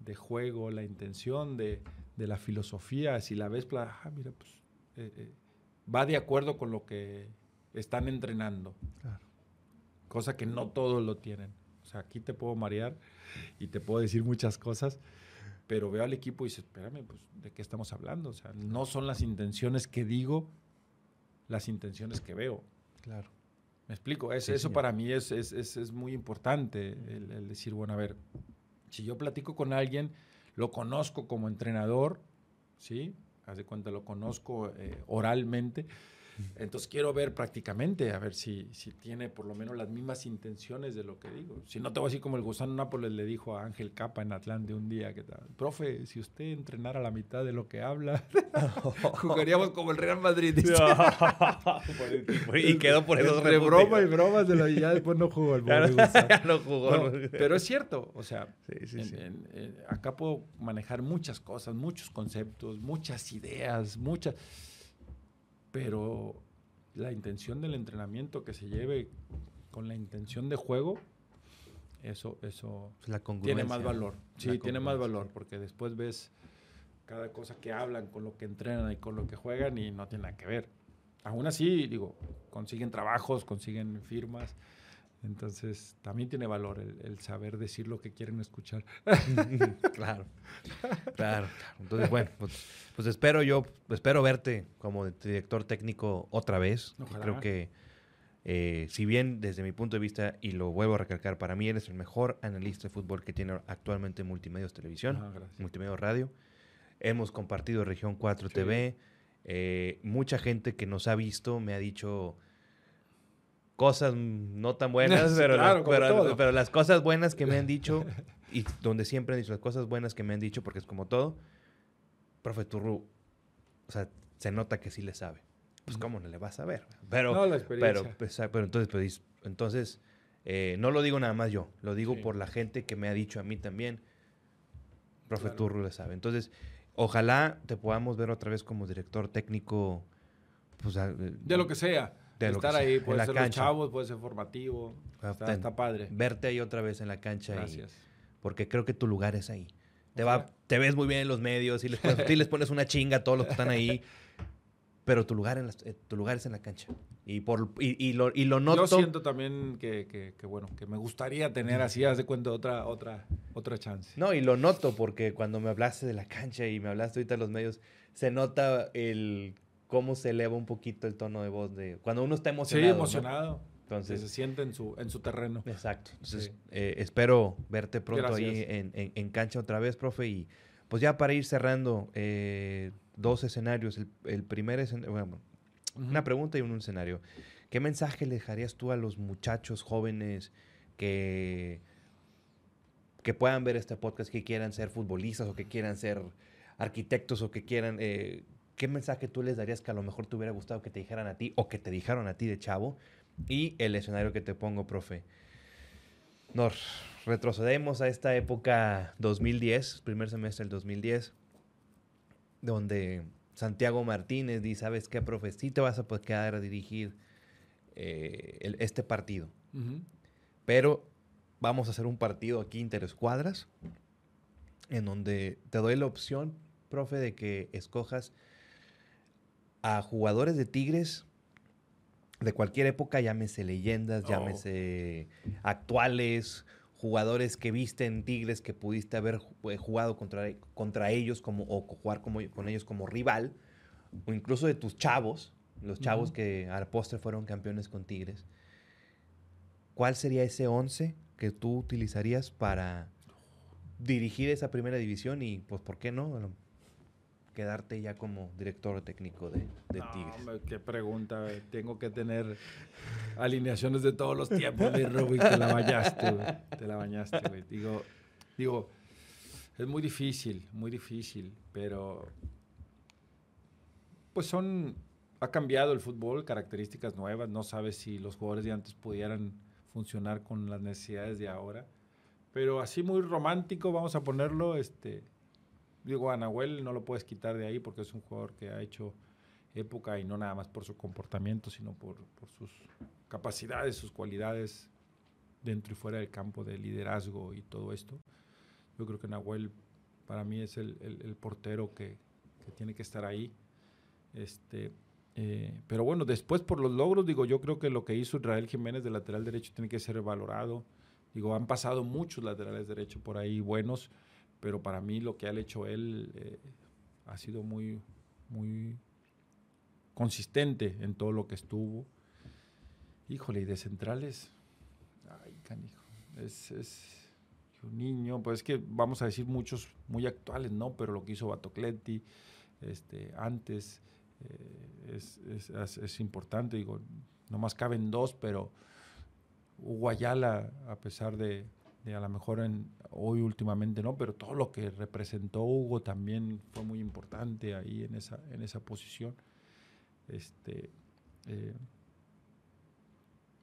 de juego, la intención de, de la filosofía, si la ves, ah, mira, pues eh, eh, va de acuerdo con lo que están entrenando. Claro. Cosa que no todos lo tienen. O sea, aquí te puedo marear y te puedo decir muchas cosas, pero veo al equipo y dices, espérame, pues, ¿de qué estamos hablando? O sea, no son las intenciones que digo, las intenciones que veo. Claro. ¿Me explico? Es- Sí, eso señor. para mí es, es- es- es muy importante, el, el decir, bueno, a ver, si yo platico con alguien, lo conozco como entrenador, ¿sí? Haz de cuenta, lo conozco eh, oralmente, entonces quiero ver prácticamente, a ver si, si tiene por lo menos las mismas intenciones de lo que digo. Si no, te voy a decir como el gusano Nápoles le dijo a Ángel Capa en Atlante un día, que tal, profe, si usted entrenara la mitad de lo que habla, jugaríamos como el Real Madrid. y quedó por esos Entre broma y broma, se lo, y ya después no jugó el pobre gusano. no jugó. No, pero es cierto, o sea, Sí, sí, en- sí. en- en- acá puedo manejar muchas cosas, muchos conceptos, muchas ideas, muchas, pero la intención del entrenamiento que se lleve con la intención de juego, eso, eso la tiene más valor. Sí, tiene más valor, porque después ves cada cosa que hablan con lo que entrenan y con lo que juegan y no tiene nada que ver. Aún así, digo, consiguen trabajos, consiguen firmas. Entonces, también tiene valor el, el saber decir lo que quieren escuchar. claro, claro, claro. Entonces, bueno, pues, pues espero yo, espero verte como director técnico otra vez. Ojalá. Creo que, eh, si bien desde mi punto de vista, y lo vuelvo a recalcar, para mí eres el mejor analista de fútbol que tiene actualmente Multimedios Televisión, Ah. Multimedios Radio. Hemos compartido Región 4 Sí. TV. Eh, mucha gente que nos ha visto me ha dicho cosas no tan buenas, pero, claro, pero- pero las cosas buenas que me han dicho, y donde siempre han dicho las cosas buenas que me han dicho, porque es como todo, profe Turru, o sea, se nota que sí le sabe. Pues, ¿cómo no le vas a ver? Pero, no, la pero, experiencia. pues, ah, pero entonces, pues, entonces eh, no lo digo nada más yo, lo digo Sí. por la gente que me ha dicho a mí también, profe Claro. Turru le sabe. Entonces, ojalá te podamos ver otra vez como director técnico, pues, a- de lo que sea. De lo que estar sea, ahí, en puede la ser los chavos, puede ser formativo. Ah, Está, padre. verte ahí otra vez en la cancha y- Gracias. porque creo que tu lugar es ahí. Te, Ojalá. va, te ves muy bien en los medios y les pones, les pones una chinga a todos los que están ahí, pero tu lugar, en eh, tu lugar es en la cancha. Y, por, y, y lo, y lo noto. Yo siento también que, que- que, bueno, que me gustaría tener así, haz de cuenta, otra, otra, otra chance. No, y lo noto porque cuando me hablaste de la cancha y me hablaste ahorita de los medios, se nota el cómo se eleva un poquito el tono de voz de cuando uno está Sí, emocionado. ¿no? emocionado. Entonces, que se siente en su, en su terreno. Exacto. Entonces, Sí. eh, espero verte pronto ahí en, en- en cancha otra vez, profe. Y pues ya para ir cerrando, eh, dos escenarios. El, el primer escenario, bueno, una pregunta y un escenario. ¿Qué mensaje le dejarías tú a los muchachos jóvenes que, que puedan ver este podcast, que quieran ser futbolistas o que quieran ser arquitectos o que quieran... eh, ¿Qué mensaje tú les darías que a lo mejor te hubiera gustado que te dijeran a ti o que te dijeron a ti de chavo? Y el escenario que te pongo, profe. Nos retrocedemos a esta época 2010, primer semestre del 2010, donde Santiago Martínez dice, ¿sabes qué, profe? Sí te vas a poder quedar a dirigir eh, el- este partido, Ujú. pero vamos a hacer un partido aquí interescuadras, en donde te doy la opción, profe, de que escojas a jugadores de Tigres de cualquier época, llámese leyendas, Oh. llámese actuales, jugadores que viste en Tigres que pudiste haber eh, jugado contra, contra ellos como, o jugar como, con ellos como rival, o incluso de tus chavos, los chavos que al postre fueron campeones con Tigres. ¿Cuál sería ese 11 que tú utilizarías para dirigir esa primera división y, pues, ¿por qué no? Quedarte ya como director técnico de, Tigres. qué pregunta, Tengo que tener alineaciones de todos los tiempos, mi Rubik. Te la bañaste. Te la bañaste, güey. Digo, digo, es muy difícil, muy difícil, pero pues son, ha cambiado el fútbol, características nuevas, no sabes si los jugadores de antes pudieran funcionar con las necesidades de ahora. Pero así muy romántico, vamos a ponerlo, este, digo, a no lo puedes quitar de ahí porque es un jugador que ha hecho época y no nada más por su comportamiento, sino por, sus capacidades, sus cualidades dentro y fuera del campo de liderazgo y todo esto. Yo creo que Nahuel para mí es el, portero que, que, tiene que estar ahí. Este, eh, pero bueno, después por los logros, digo, yo creo que lo que hizo Israel Jiménez de lateral derecho tiene que ser valorado. Digo, han pasado muchos laterales derecho por ahí buenos, pero para mí lo que ha hecho él eh, ha sido muy, muy consistente en todo lo que estuvo. Híjole, y de centrales, ay, canijo, es, es un niño, pues es que vamos a decir muchos muy actuales, ¿no? Pero lo que hizo Batocletti, este, antes, eh, es, importante. Digo, nomás caben dos, pero Hugo Ayala, a pesar de, a lo mejor hoy últimamente no, pero todo lo que representó Hugo también fue muy importante ahí en esa, en esa posición. Este, eh,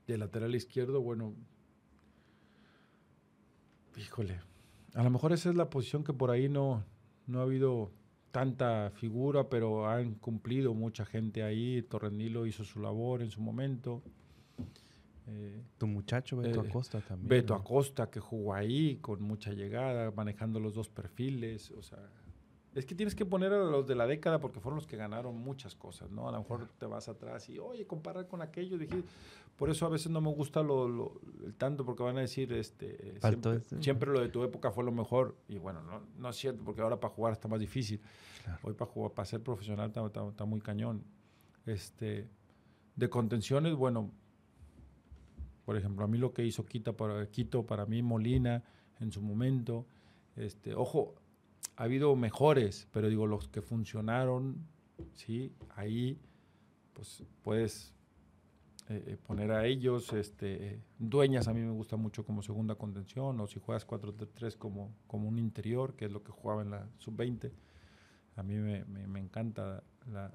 de lateral izquierdo, bueno, híjole, a lo mejor esa es la posición que por ahí no, no ha habido tanta figura, pero han cumplido mucha gente ahí. Torrenilo hizo su labor en su momento. Eh, tu muchacho Beto eh, Acosta también. Beto Acosta, que jugó ahí con mucha llegada, manejando los dos perfiles. O sea, es que tienes que poner a los de la década porque fueron los que ganaron muchas cosas, ¿no? A lo mejor te vas atrás y, oye, comparar con aquello. Dije, por eso a veces no me gusta lo, el tanto porque van a decir, este, siempre, lo de tu época fue lo mejor. Y bueno, no, no es cierto porque ahora para jugar está más difícil. Hoy para jugar, para ser profesional está, muy cañón. Este, de contenciones, bueno, por ejemplo, a mí lo que hizo Quito para, Quito, para mí Molina en su momento, este, ojo, ha habido mejores, pero digo, los que funcionaron, ¿sí? Ahí, pues puedes eh, eh, poner a ellos, este, dueñas a mí me gusta mucho como segunda contención, o si juegas 4-3 como, como un interior, que es lo que jugaba en la sub-20. A mí me, encanta la,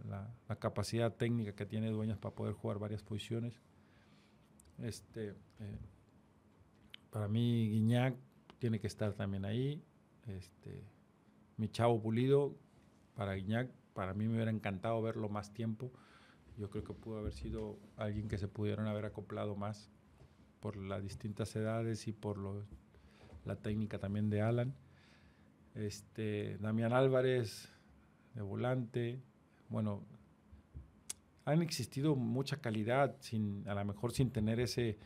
la, capacidad técnica que tiene Dueñas para poder jugar varias posiciones. Este, eh, para mí, Guiñac tiene que estar también ahí. Este, mi chavo pulido para Guiñac, para mí me hubiera encantado verlo más tiempo. Yo creo que pudo haber sido alguien que se pudieron haber acoplado más por las distintas edades y por la técnica también de Alan. Este, Damián Álvarez, de volante. Bueno, han existido mucha calidad, sin, a lo mejor sin tener ese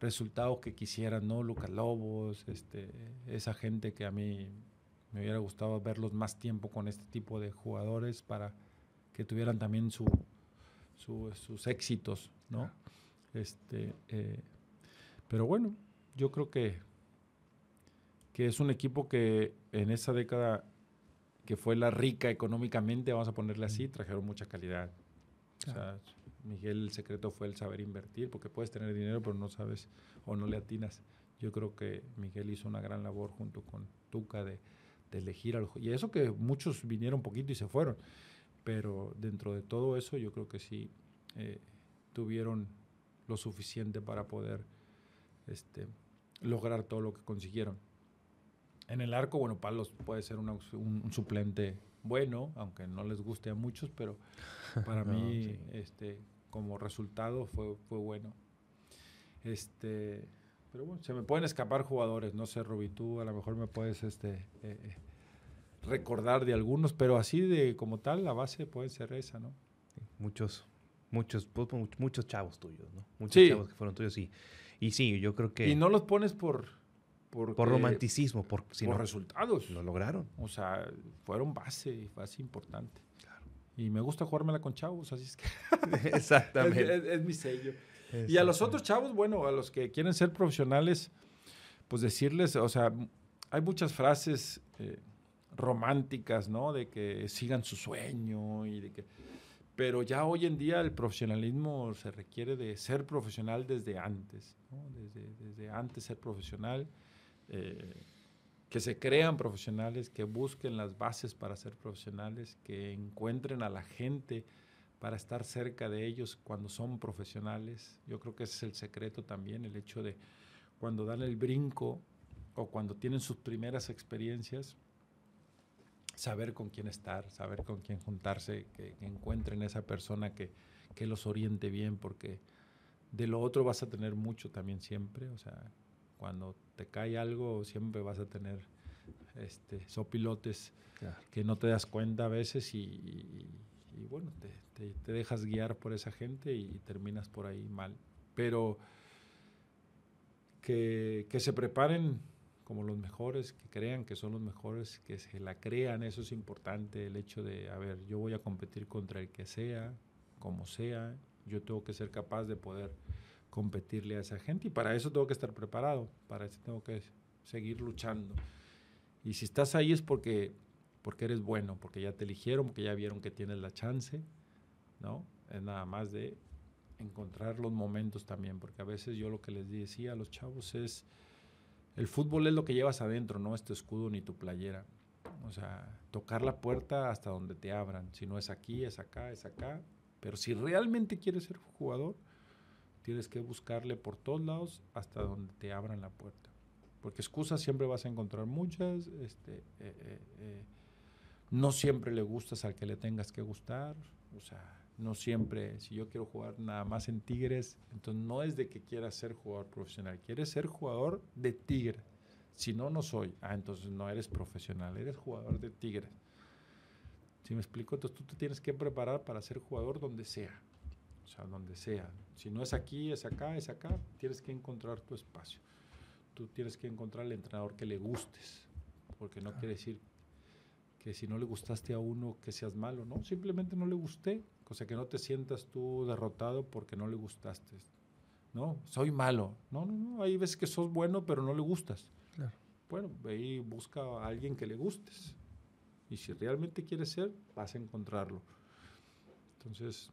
resultado que quisieran, ¿no? Lucas Lobos, este, esa gente que a mí me hubiera gustado verlos más tiempo con este tipo de jugadores para que tuvieran también su, sus éxitos, ¿no? Este, eh, pero bueno, yo creo que, que es un equipo que en esa década que fue la rica económicamente, vamos a ponerle así, trajeron mucha calidad. O sea, Miguel, el secreto fue el saber invertir, porque puedes tener dinero, pero no sabes o no le atinas. Yo creo que Miguel hizo una gran labor junto con Tuca de de elegir algo. Y eso que muchos vinieron poquito y se fueron, pero dentro de todo eso yo creo que sí eh, tuvieron lo suficiente para poder este, lograr todo lo que consiguieron. En el arco, bueno, Palos puede ser un, suplente bueno, aunque no les guste a muchos, pero para mí, este, como resultado fue, fue bueno. Este, pero bueno, se me pueden escapar jugadores, no sé, Roby, tú a lo mejor me puedes este, eh, eh, recordar de algunos, pero así de como tal, la base puede ser esa, ¿no? muchos, muchos, pues, muchos chavos tuyos, ¿no? Muchos chavos que fueron tuyos, sí. Y sí, yo creo que... Y no los pones por, Porque, Por romanticismo, por, si por no, resultados. lo lograron. O sea, fueron base, base importante. Y me gusta jugármela con chavos, así es que es, Exactamente. es- es mi sello. Y a los otros chavos, bueno, a los que quieren ser profesionales, pues decirles, o sea, hay muchas frases eh, románticas, ¿no? De que sigan su sueño y de que... Pero ya hoy en día el profesionalismo se requiere de ser profesional desde antes, ¿no? Desde, desde antes ser profesional, eh, que se crean profesionales, que busquen las bases para ser profesionales, que encuentren a la gente para estar cerca de ellos cuando son profesionales. Yo creo que ese es el secreto también, el hecho de cuando dan el brinco o cuando tienen sus primeras experiencias, saber con quién estar, saber con quién juntarse, que, encuentren esa persona que, que los oriente bien, porque de lo otro vas a tener mucho también siempre, cuando te cae algo siempre vas a tener este, sopilotes Claro. que no te das cuenta a veces y, y- y bueno, te, te- te dejas guiar por esa gente y terminas por ahí mal. Pero que, que se preparen como los mejores, que crean que son los mejores, que se la crean, eso es importante, el hecho de, a ver, yo voy a competir contra el que sea, como sea, yo tengo que ser capaz de poder competirle a esa gente y para eso tengo que estar preparado, para eso tengo que seguir luchando. Y si estás ahí es porque, porque eres bueno, porque ya te eligieron, porque ya vieron que tienes la chance, ¿no? Es nada más de encontrar los momentos también, porque a veces yo lo que les decía a los chavos es, el fútbol es lo que llevas adentro, no es tu escudo ni tu playera. O sea, tocar la puerta hasta donde te abran. Si no es aquí, es acá, es acá. Pero si realmente quieres ser jugador, tienes que buscarle por todos lados hasta donde te abran la puerta. Porque excusas siempre vas a encontrar muchas. Este, eh, eh, eh, no siempre le gustas al que le tengas que gustar. O sea, no siempre, si yo quiero jugar nada más en Tigres, entonces no es de que quieras ser jugador profesional, quieres ser jugador de Tigres. Si no, no soy. Ah, entonces no eres profesional, eres jugador de Tigres. ¿Sí me explico? Entonces tú te tienes que preparar para ser jugador donde sea. O sea, donde sea. Si no es aquí, es acá, es acá, tienes que encontrar tu espacio. Tú tienes que encontrar el entrenador que le gustes. Porque no quiere decir que si no le gustaste a uno que seas malo, ¿no? Simplemente no le gusté. O sea, que no te sientas tú derrotado porque no le gustaste. No, soy malo. No, no, no. Hay veces que sos bueno, pero no le gustas. Claro. Bueno, ve y busca a alguien que le gustes. Y si realmente quieres ser, vas a encontrarlo. Entonces,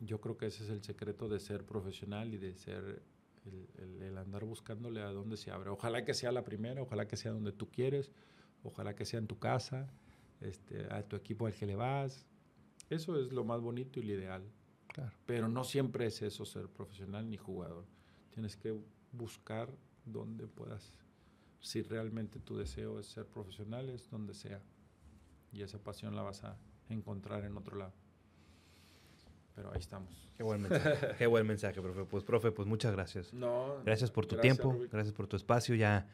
yo creo que ese es el secreto de ser profesional y de ser el, el- el andar buscándole a dónde se abre. Ojalá que sea la primera, ojalá que sea donde tú quieres, ojalá que sea en tu casa, este, a tu equipo al que le vas. Eso es lo más bonito y lo ideal. Claro. Pero no siempre es eso ser profesional ni jugador. Tienes que buscar donde puedas. Si realmente tu deseo es ser profesional, es donde sea. Y esa pasión la vas a encontrar en otro lado. Pero ahí estamos. Qué buen mensaje. Qué buen mensaje, profe. Pues, profe, pues muchas gracias. No, Gracias por tu gracias, tiempo, Rubik. gracias por tu espacio. Ya,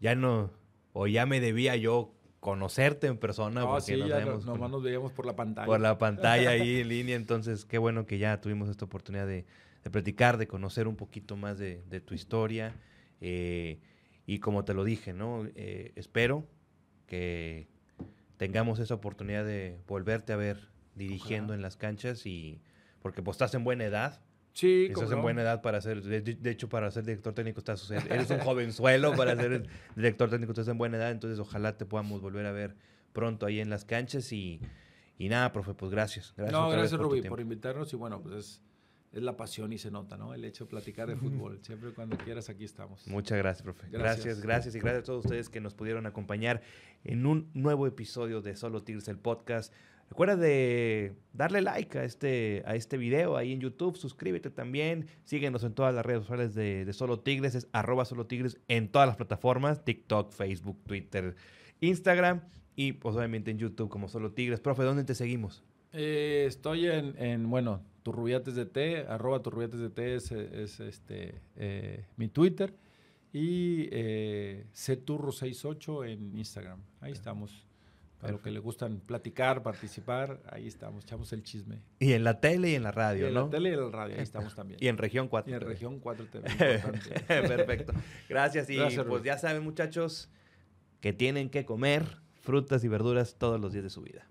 ya no, o ya me debía yo conocerte en persona, No, porque sí, nos ya no- nomás nos veíamos por la pantalla. por la pantalla ahí en línea. Entonces, qué bueno que ya tuvimos esta oportunidad de, de platicar, de conocer un poquito más de, de tu historia. Eh, y como te lo dije, ¿no? Eh, espero que tengamos esa oportunidad de volverte a ver dirigiendo Ojalá. en las canchas y porque pues estás en buena edad, Sí, estás en no. buena edad para ser, de, de hecho para ser director técnico estás, eres un jovenzuelo para ser director técnico, estás en buena edad, entonces ojalá te podamos volver a ver pronto ahí en las canchas y, y nada, profe, pues gracias. gracias no, gracias Rubí por invitarnos y bueno, pues es, es la pasión y se nota, ¿no? El hecho de platicar de fútbol. Siempre cuando quieras aquí estamos. Muchas gracias, profe. Gracias. Gracias. gracias, y gracias a todos ustedes que nos pudieron acompañar en un nuevo episodio de Solo Tigres el podcast. Recuerda de darle like a este, a este video ahí en YouTube, suscríbete también, síguenos en todas las redes sociales de, de Solo Tigres, es arroba Solo Tigres en todas las plataformas, TikTok, Facebook, Twitter, Instagram y pues obviamente en YouTube como Solo Tigres. Profe, ¿dónde te seguimos? Eh, estoy en, en, bueno, Turrubiates de arroba Turrubiates de T es, es, este, eh, mi Twitter. Y eh, Cturro68 en Instagram. Ahí estamos A los que le gustan platicar, participar, ahí estamos, echamos el chisme. Y en la tele y en la radio, Y en ¿no? la tele y en la radio, ahí estamos también. Y en región 4. Y en región 4 TV. Perfecto. Gracias. Y Gracias, pues Rubén. ya saben, muchachos, que tienen que comer frutas y verduras todos los días de su vida.